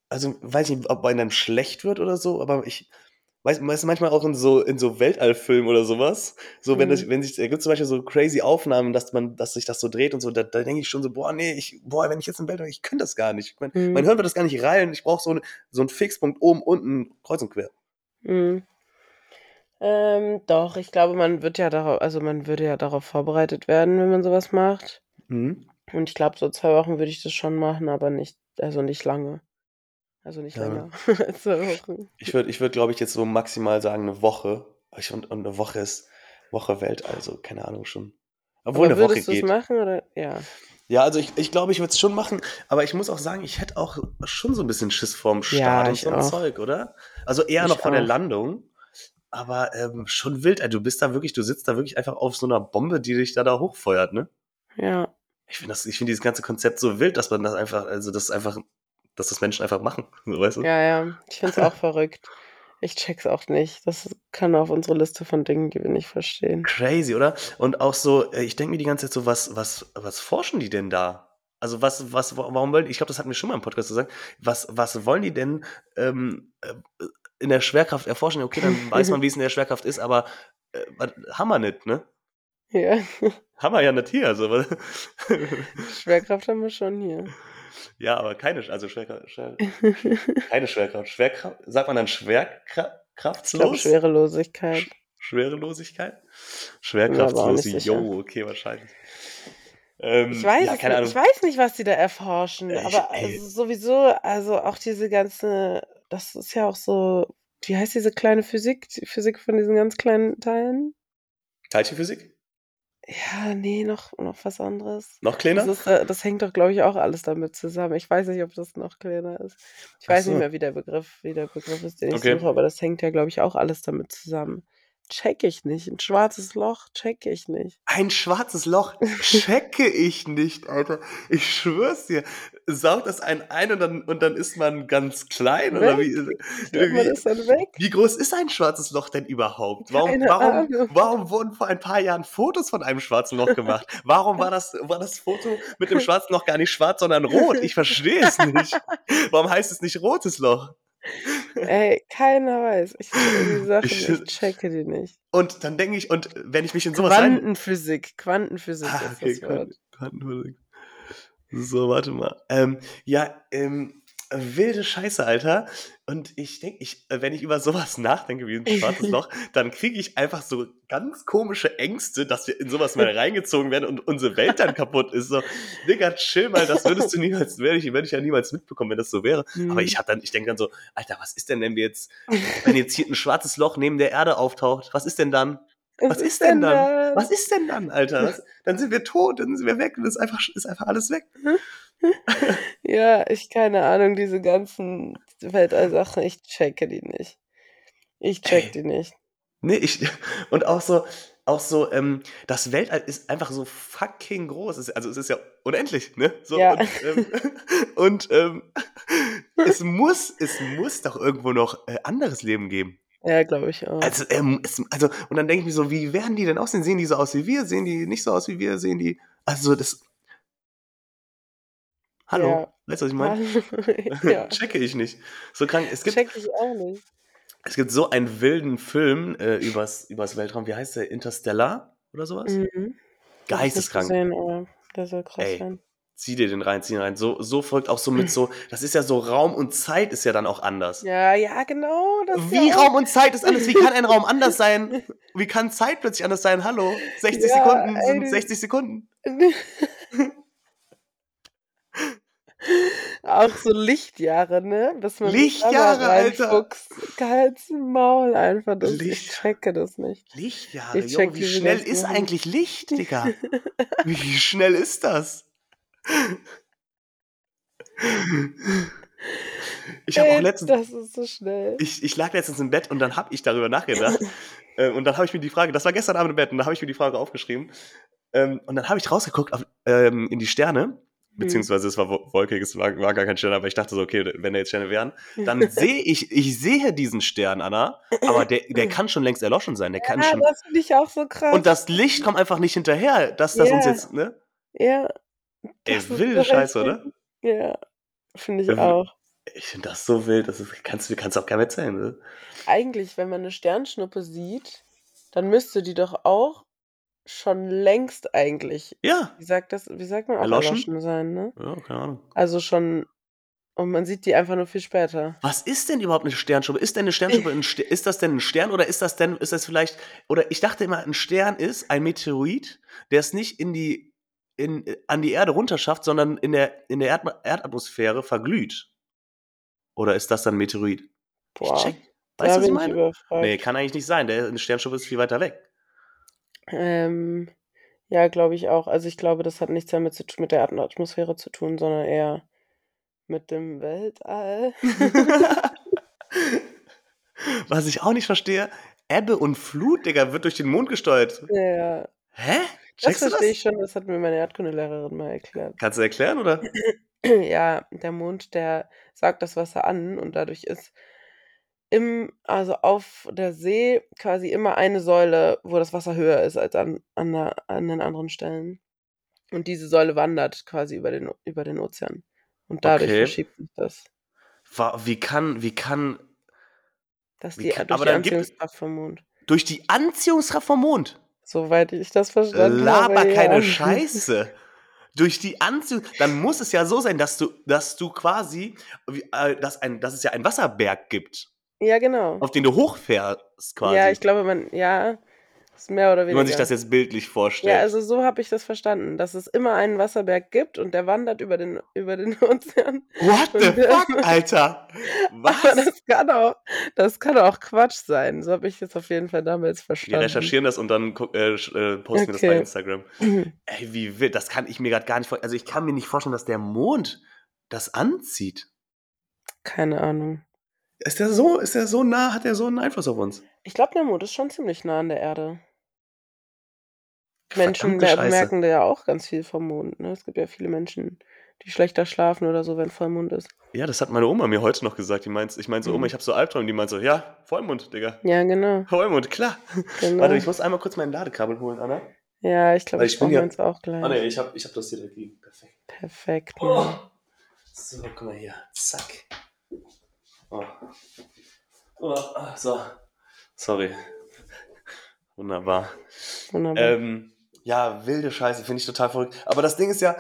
Speaker 2: also, weiß nicht, ob einem dann schlecht wird oder so, aber ich weiß weißt du, manchmal auch in so in so Weltall-Filmen oder so was, so wenn
Speaker 1: Mhm.
Speaker 2: das wenn sich da gibt's zum Beispiel so crazy Aufnahmen, dass man dass sich das so dreht und so, da da denke ich schon so: „Boah, ne, ich boah, wenn ich jetzt im Weltall ich könnte das gar nicht.“ Mein mein
Speaker 1: Mhm.
Speaker 2: Hirn wird das gar nicht reilen. Ich brauche so so 'n Fixpunkt oben, unten, kreuz und quer.
Speaker 1: Mhm. Ähm, doch, ich glaube, man wird ja darau also, man würde ja darauf vorbereitet werden, wenn man so was macht.
Speaker 2: Mhm.
Speaker 1: Und ich glaube, so 2 Wochen würde ich das schon machen, aber nicht also, nicht lange. Also, nicht
Speaker 2: Ja.
Speaker 1: länger [laughs] 2 Wochen.
Speaker 2: Ich würde ich würde, glaube ich, jetzt so maximal sagen 'ne Woche. Ich und und 'ne Woche ist Woche Weltall, also, keine Ahnung schon. Obwohl
Speaker 1: Aber
Speaker 2: 'ne Woche
Speaker 1: würdest du's
Speaker 2: geht.
Speaker 1: machen oder ja?
Speaker 2: Ja, also, ich ich glaube, ich würde es schon machen, aber ich muss auch sagen, ich hätte auch schon so 'n bisschen Schiss vorm Start und
Speaker 1: ich
Speaker 2: so 'n
Speaker 1: auch.
Speaker 2: Zeug, oder? Also, eher noch
Speaker 1: Ich
Speaker 2: vor der
Speaker 1: auch.
Speaker 2: Landung, aber, ähm, schon wild. Ey, du bist da wirklich du sitzt da wirklich einfach auf so 'ner Bombe, die dich da da hochfeuert, ne?
Speaker 1: Ja.
Speaker 2: Ich finde das ich finde dieses ganze Konzept so wild, dass man das einfach also, das einfach dass das Menschen einfach machen, [laughs] so, weißt du?
Speaker 1: Ja, ja, ich finde es auch [laughs] verrückt. Ich checke es auch nicht. Das kann auf unsere Liste von Dingen, die wir nicht verstehen.
Speaker 2: Crazy, oder? Und auch so, äh, ich denke mir die ganze Zeit so: „Was was was forschen die denn da?“ Also, was was wa warum wollen ich glaube, das hatten wir schon mal im Podcast gesagt. Was was wollen die denn, ähm, äh, äh, in der Schwerkraft erforschen? Okay, dann [laughs] weiß man, wie's in der Schwerkraft ist, aber, äh, haben wir nicht, ne?
Speaker 1: Ja. [laughs]
Speaker 2: Haben wir ja nicht hier, also [laughs]
Speaker 1: Schwerkraft haben wir schon hier.
Speaker 2: Ja, aber keine also, Schwerkraft Schwer keine Schwerkraft. Schwerkra sagt man dann Schwerkra
Speaker 1: Ich glaube? Schwerelosigkeit.
Speaker 2: Sch Schwerelosigkeit?
Speaker 1: Sicher.
Speaker 2: jo, okay, wahrscheinlich.
Speaker 1: Ich
Speaker 2: Ähm,
Speaker 1: weiß
Speaker 2: ja,
Speaker 1: es. Ich weiß nicht, was die da erforschen,
Speaker 2: ich
Speaker 1: aber also, sowieso also, auch diese ganze das ist ja auch so wie heißt diese kleine Physik? Die Physik von diesen ganz kleinen Teilen?
Speaker 2: Teilchenphysik?
Speaker 1: Ja, ne, noch noch was anderes.
Speaker 2: Noch
Speaker 1: Das
Speaker 2: kleiner?
Speaker 1: ist äh, das hängt doch, glaube ich, auch alles damit zusammen. Ich weiß nicht, ob das noch kleiner ist. Ich
Speaker 2: Ach
Speaker 1: weiß nicht
Speaker 2: so.
Speaker 1: mehr, wie der Begriff wie der Begriff ist, den ich
Speaker 2: Okay.
Speaker 1: suche, aber das hängt ja, glaube ich, auch alles damit zusammen. Checke ich nicht. 'N schwarzes Loch checke ich nicht.
Speaker 2: Ein schwarzes Loch checke ich nicht, Alter. Ich schwöre es dir. Saugt das einen ein und dann und dann ist man ganz klein oder
Speaker 1: Weg.
Speaker 2: wie
Speaker 1: man
Speaker 2: wie
Speaker 1: weg.
Speaker 2: wie groß ist ein schwarzes Loch denn überhaupt? Warum
Speaker 1: Keine
Speaker 2: warum
Speaker 1: Ahnung.
Speaker 2: warum wurden vor ein paar Jahren Fotos von einem schwarzen Loch gemacht? Warum war das war das Foto mit dem schwarzen Loch gar nicht schwarz, sondern rot? Ich verstehe es nicht. [laughs] Warum heißt es nicht rotes Loch?
Speaker 1: Ey, keiner weiß. Ich [laughs] die Sachen,
Speaker 2: Ich
Speaker 1: ich checke die nicht.
Speaker 2: Und dann denke ich und wenn ich mich in so was rein
Speaker 1: Quantenphysik, Quantenphysik
Speaker 2: Ah,
Speaker 1: ist
Speaker 2: okay,
Speaker 1: das Wort.
Speaker 2: Quanten Quantenphysik. So, warte mal. Ähm, ja, ähm, wilde Scheiße, Alter. Und ich denke, ich, äh, wenn ich über sowas [laughs] nachdenke wie 'n schwarzes [laughs] Loch, dann kriege ich einfach so ganz komische Ängste, dass wir in sowas mal reingezogen werden und unsere Welt dann kaputt ist. So, Digga, chill mal, das würdest du [laughs] niemals werde ich werde ich ja niemals mitbekommen, wenn das so wäre. Aber
Speaker 1: Mhm.
Speaker 2: ich habe dann ich denke dann so: „Alter, was ist denn, wenn wir jetzt wenn jetzt hier 'n schwarzes Loch neben der Erde auftaucht, was ist denn dann? Was ist denn dann? Was ist denn dann, Alter? Was dann sind wir tot, dann sind wir weg und ist einfach ist einfach alles weg.“ [laughs]
Speaker 1: Ja, ich keine Ahnung, diese ganzen Weltall-Sachen, ich checke die nicht. Ich check
Speaker 2: Ey.
Speaker 1: die nicht.
Speaker 2: Ne, ich [laughs] und auch so auch so, ähm, das Weltall ist einfach so fucking groß. Es also, es ist ja unendlich, ne? So
Speaker 1: Ja.
Speaker 2: und, ähm, [laughs] und, ähm, es muss es muss doch irgendwo noch, äh, anderes Leben geben.
Speaker 1: Ja, glaube ich auch.
Speaker 2: Also, ähm, es also und dann denke ich mir so: „Wie werden die denn aussehen? Sehen die so aus wie wir? Sehen die nicht so aus wie wir? Sehen die“ also, das Hallo?
Speaker 1: Ja.
Speaker 2: Weißt du, was ich meine? [laughs]
Speaker 1: Ja. [laughs]
Speaker 2: Checke ich nicht. So krank. Es gibt
Speaker 1: Check ich auch nicht.
Speaker 2: es gibt so einen wilden Film, äh, übers übers Weltraum. Wie heißt der? Interstellar oder so was?
Speaker 1: Mhm.
Speaker 2: Geisteskrank.
Speaker 1: gesehen, aber der soll krass
Speaker 2: Ey,
Speaker 1: sein.
Speaker 2: zieh dir den rein, zieh ihn rein. So so folgt auch so mit so [clears throat] das ist ja so Raum und Zeit ist ja dann auch anders.
Speaker 1: Ja, ja, genau,
Speaker 2: Wie
Speaker 1: ja
Speaker 2: Raum und Zeit ist anders? Wie kann ein Raum anders [laughs] sein? Wie kann Zeit plötzlich anders sein? Hallo? 60
Speaker 1: Ja,
Speaker 2: Sekunden sind
Speaker 1: du
Speaker 2: 60 Sekunden. [laughs]
Speaker 1: Auch so Lichtjahre, ne? Bis man
Speaker 2: Lichtjahre, Alter.
Speaker 1: Halt's Maul einfach. Das, ich
Speaker 2: Licht
Speaker 1: checke das nicht.
Speaker 2: Lichtjahre,
Speaker 1: Ich
Speaker 2: jo,
Speaker 1: check
Speaker 2: wie
Speaker 1: diese
Speaker 2: schnell ist
Speaker 1: Sachen.
Speaker 2: eigentlich Licht, [laughs] Digga? Wie schnell ist das? Ich habe auch letztens
Speaker 1: das ist so schnell.
Speaker 2: ich ich lag letztens im Bett und dann habe ich darüber nachgedacht. [laughs] äh, und dann habe ich mir die Frage das war gestern Abend im Bett und da habe ich mir die Frage aufgeschrieben. Ähm, und dann habe ich rausgeguckt auf, ähm, in die Sterne. Beziehungsweise es war wo wolkig, es war war gar kein Stern, aber ich dachte so: „Okay, wenn da jetzt Sterne wären“ dann sehe ich ich sehe diesen Stern, Anna, aber der der kann schon längst erloschen sein. Der kann
Speaker 1: Ja,
Speaker 2: schon
Speaker 1: das finde ich auch so krass.
Speaker 2: und das Licht kommt einfach nicht hinterher, dass das uns
Speaker 1: Ja.
Speaker 2: jetzt ne?
Speaker 1: Ja.
Speaker 2: Ey,
Speaker 1: Das ist
Speaker 2: wilde Scheiße, oder?
Speaker 1: Ja, finde ich
Speaker 2: w
Speaker 1: auch.
Speaker 2: Ich finde das so wild, das ist kannst du kannst auch keinem erzählen, ne?
Speaker 1: Eigentlich, wenn man 'ne Sternschnuppe sieht, dann müsste die doch auch schon längst eigentlich
Speaker 2: Ja.
Speaker 1: wie sagt das wie sagt man, auch
Speaker 2: Erloschen?
Speaker 1: erloschen sein, ne?
Speaker 2: Ja, keine Ahnung.
Speaker 1: Also schon und man sieht die einfach nur viel später.
Speaker 2: Was ist denn überhaupt 'ne Sternschnuppe? Ist denn 'ne Sternschnuppe 'n St ist das denn 'n Stern oder ist das denn ist das vielleicht oder ich dachte immer, 'n Stern ist ein Meteorit, der es nicht in die in an die Erde runterschafft, sondern in der in der Erdma Erdatmosphäre verglüht. Oder ist das dann 'n Meteorit? Ich
Speaker 1: Boah,
Speaker 2: check
Speaker 1: da
Speaker 2: weißt du, was ich
Speaker 1: ich
Speaker 2: meine?
Speaker 1: überfragt.
Speaker 2: Ne, kann eigentlich nicht sein. Der Sternschnuppe ist viel weiter weg.
Speaker 1: Ähm, ja, glaube ich auch. Also, ich glaube, das hat nichts damit zu tun mit der Erdatmosphäre zu tun, sondern eher mit dem Weltall. [laughs]
Speaker 2: Was ich auch nicht verstehe, Ebbe und Flut, Digga, wird durch den Mond gesteuert.
Speaker 1: Ja.
Speaker 2: Hä?
Speaker 1: Das
Speaker 2: Checkst du
Speaker 1: verstehe
Speaker 2: das?
Speaker 1: ich schon, das hat mir meine Erdkundelehrerin mal erklärt.
Speaker 2: Kannst du erklären, oder? [clears throat]
Speaker 1: Ja, der Mond, der saugt das Wasser an und dadurch ist im also, auf der See quasi immer eine Säule, wo das Wasser höher ist als an an 'ner an den anderen Stellen. Und diese Säule wandert quasi über den über den Ozean. Und dadurch
Speaker 2: Okay.
Speaker 1: verschiebt sich das.
Speaker 2: Wie kann wie kann
Speaker 1: Das die
Speaker 2: kann
Speaker 1: durch
Speaker 2: aber
Speaker 1: die Anziehungskraft vom Mond.
Speaker 2: durch die Anziehungskraft vom Mond?
Speaker 1: Soweit ich das verstanden habe,
Speaker 2: Laber
Speaker 1: ja.
Speaker 2: keine [laughs] Scheiße. Durch die Anziehung dann muss es ja so sein, dass du dass du quasi äh, dass ein dass es ja einen Wasserberg gibt,
Speaker 1: Ja, genau.
Speaker 2: auf den du hochfährst quasi.
Speaker 1: Ja, ich glaube, man ja, ist mehr oder
Speaker 2: Wie man sich
Speaker 1: weniger.
Speaker 2: das jetzt bildlich
Speaker 1: Ja,
Speaker 2: vorstellt.
Speaker 1: also, so habe ich das verstanden, dass es immer einen Wasserberg gibt und der wandert über den über den [laughs] Ozean.
Speaker 2: What the fuck, Alter? [laughs]
Speaker 1: Aber
Speaker 2: Was?
Speaker 1: das kann auch das kann auch Quatsch sein. So habe ich das auf jeden Fall damals
Speaker 2: Wir
Speaker 1: verstanden.
Speaker 2: recherchieren das und dann äh, äh, posten wir das bei
Speaker 1: Okay.
Speaker 2: Instagram. Ey, wie wild, das kann ich mir grad gar nicht vor also, ich kann mir nicht vorstellen, dass der Mond das anzieht.
Speaker 1: Keine Ahnung.
Speaker 2: Ist der so ist der so nah hat der so 'n Einfluss auf uns?
Speaker 1: Ich glaube, der Mond ist schon ziemlich nah an der Erde. Menschen mer
Speaker 2: Scheiße.
Speaker 1: merken da ja auch ganz viel vom Mond, ne? Es gibt ja viele Menschen, die schlechter schlafen oder so, wenn Vollmond ist.
Speaker 2: Ja, das hat meine Oma mir heute noch gesagt. Die meint ich meinte so: „Oma,
Speaker 1: Mhm.
Speaker 2: ich habe so Albträume.“ Die meint so: „Ja, Vollmond, Digga.
Speaker 1: Ja, genau.
Speaker 2: Vollmond, klar.“
Speaker 1: Genau.
Speaker 2: Warte, ich muss einmal kurz mein Ladekabel holen, Anna.
Speaker 1: Ja, ich glaube, ich brauche meins auch
Speaker 2: ah, ne,
Speaker 1: gleich.
Speaker 2: ich habe ich habe das hier direkt liegen. Perfekt.
Speaker 1: Perfekt,
Speaker 2: Oh. So, guck mal hier. Zack. Oh. Oh, so. Sorry. Wunderbar.
Speaker 1: Wunderbar.
Speaker 2: Ähm, ja, wilde Scheiße, finde ich total verrückt. Aber das Ding ist ja,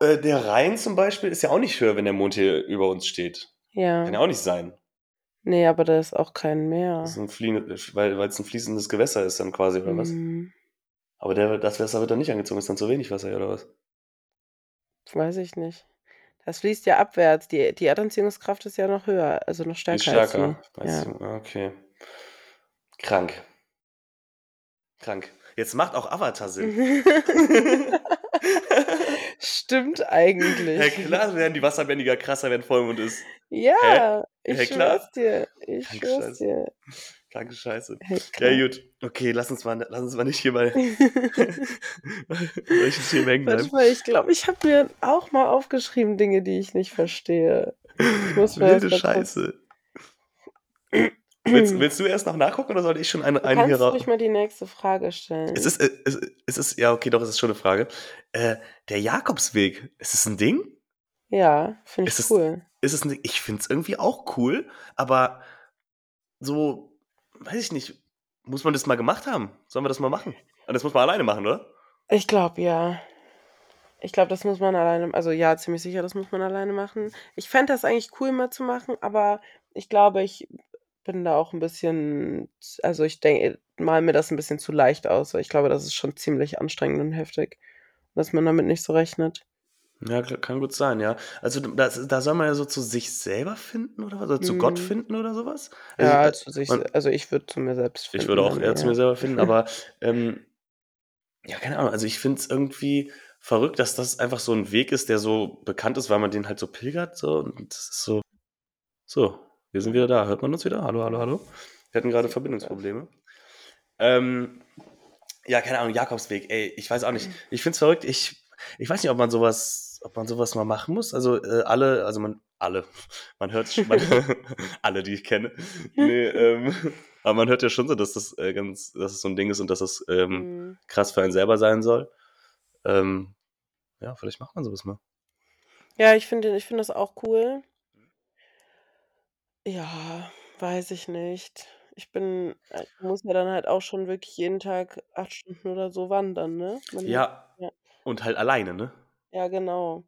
Speaker 2: äh, der Rhein zum Beispiel ist ja auch nicht höher, wenn der Mond hier über uns steht.
Speaker 1: Ja.
Speaker 2: Kann ja auch nicht sein.
Speaker 1: Nee, aber da ist auch kein Meer.
Speaker 2: Das ist ein Flie weil es ein fließendes Gewässer ist dann quasi, oder was?
Speaker 1: Hm,
Speaker 2: Aber der, das Wasser wird dann nicht angezogen, ist dann zu wenig Wasser, oder was?
Speaker 1: weiß ich nicht. Das fließt ja abwärts. Die, die Erdanziehungskraft ist ja noch höher, also noch stärker,
Speaker 2: ist
Speaker 1: als
Speaker 2: stärker.
Speaker 1: die.
Speaker 2: Weißt
Speaker 1: Ja.
Speaker 2: du? Ah, Okay. Krank. Krank. Jetzt macht auch Avatar Sinn. [laughs]
Speaker 1: Stimmt eigentlich.
Speaker 2: Ja klar werden die Wasserbändiger krasser, wenn Vollmond ist.
Speaker 1: Ja, ich
Speaker 2: Hä, klar?
Speaker 1: schwör's dir. Ich
Speaker 2: Kranke
Speaker 1: schwör's dir.
Speaker 2: Kranke Scheiße.
Speaker 1: Hey, [laughs]
Speaker 2: Ja, gut. Okay, lass uns mal, lass uns mal nicht hier bei [laughs] [laughs] solchen Themen hängen bleiben.
Speaker 1: mal, ich glaube, ich habe mir auch mal aufgeschrieben, Dinge, die ich nicht verstehe. Ich muss mir
Speaker 2: Wilde
Speaker 1: mal
Speaker 2: Scheiße. [clears throat] Willst, willst du erst noch nachgucken oder soll ich schon einen,
Speaker 1: Du
Speaker 2: einen hier
Speaker 1: kannst
Speaker 2: raus?
Speaker 1: ruhig mal die nächste Frage stellen.
Speaker 2: Es ist, äh, es, es ist, ja, okay, doch, es ist schon eine Frage. Äh, der Jakobsweg, ist es ein Ding?
Speaker 1: ja, finde
Speaker 2: Ist
Speaker 1: ich
Speaker 2: es-
Speaker 1: cool.
Speaker 2: Ist es ein? Ich finde es irgendwie auch cool, aber so, weiß ich nicht, muss man das mal gemacht haben? Sollen wir das mal machen? Und das muss man alleine machen, oder?
Speaker 1: Ich glaube, ja. Ich glaube, das muss man alleine, also ja, ziemlich sicher, das muss man alleine machen. Ich fände das eigentlich cool mal zu machen, aber ich glaube, ich bin da auch ein bisschen, also ich denke, mal mir das ein bisschen zu leicht aus, weil ich glaube, das ist schon ziemlich anstrengend und heftig, dass man damit nicht so rechnet.
Speaker 2: Ja, kann gut sein, ja. Also das, da soll man ja so zu sich selber finden oder was? Oder zu
Speaker 1: Mhm.
Speaker 2: Gott finden oder sowas?
Speaker 1: Ja,
Speaker 2: ich,
Speaker 1: also ich,
Speaker 2: man-
Speaker 1: also ich würde zu mir selbst finden.
Speaker 2: ich würde auch
Speaker 1: dann
Speaker 2: eher zu mir selber finden, aber [laughs] ähm, ja, keine Ahnung. Also ich finde es irgendwie verrückt, dass das einfach so ein Weg ist, der so bekannt ist, weil man den halt so pilgert. So, und das ist so. So, wir sind wieder da. Hört man uns wieder? Hallo, hallo, hallo. Wir hatten gerade
Speaker 1: Sieht gut
Speaker 2: Verbindungsprobleme. Ähm, ja, keine Ahnung, Jakobsweg, ey, ich weiß auch nicht. Ich finde es verrückt. Ich, ich weiß nicht, ob man sowas, ob man sowas mal machen muss. Also äh, alle, also man, alle, [laughs] man hört schon, man, [laughs] alle, die ich kenne. Nee, ähm, [laughs] aber man hört ja schon so, dass das äh, ganz, dass es so ein Ding ist und dass es ähm,
Speaker 1: Mhm.
Speaker 2: krass für einen selber sein soll. Ähm, ja, vielleicht macht man sowas mal.
Speaker 1: Ja, ich finde ich finde das auch cool. Ja, weiß ich nicht. Ich bin äh, ich muss ja dann halt auch schon wirklich jeden Tag 8 Stunden oder so wandern, ne? Man
Speaker 2: Ja,
Speaker 1: ja.
Speaker 2: und halt alleine, ne?
Speaker 1: Ja, genau.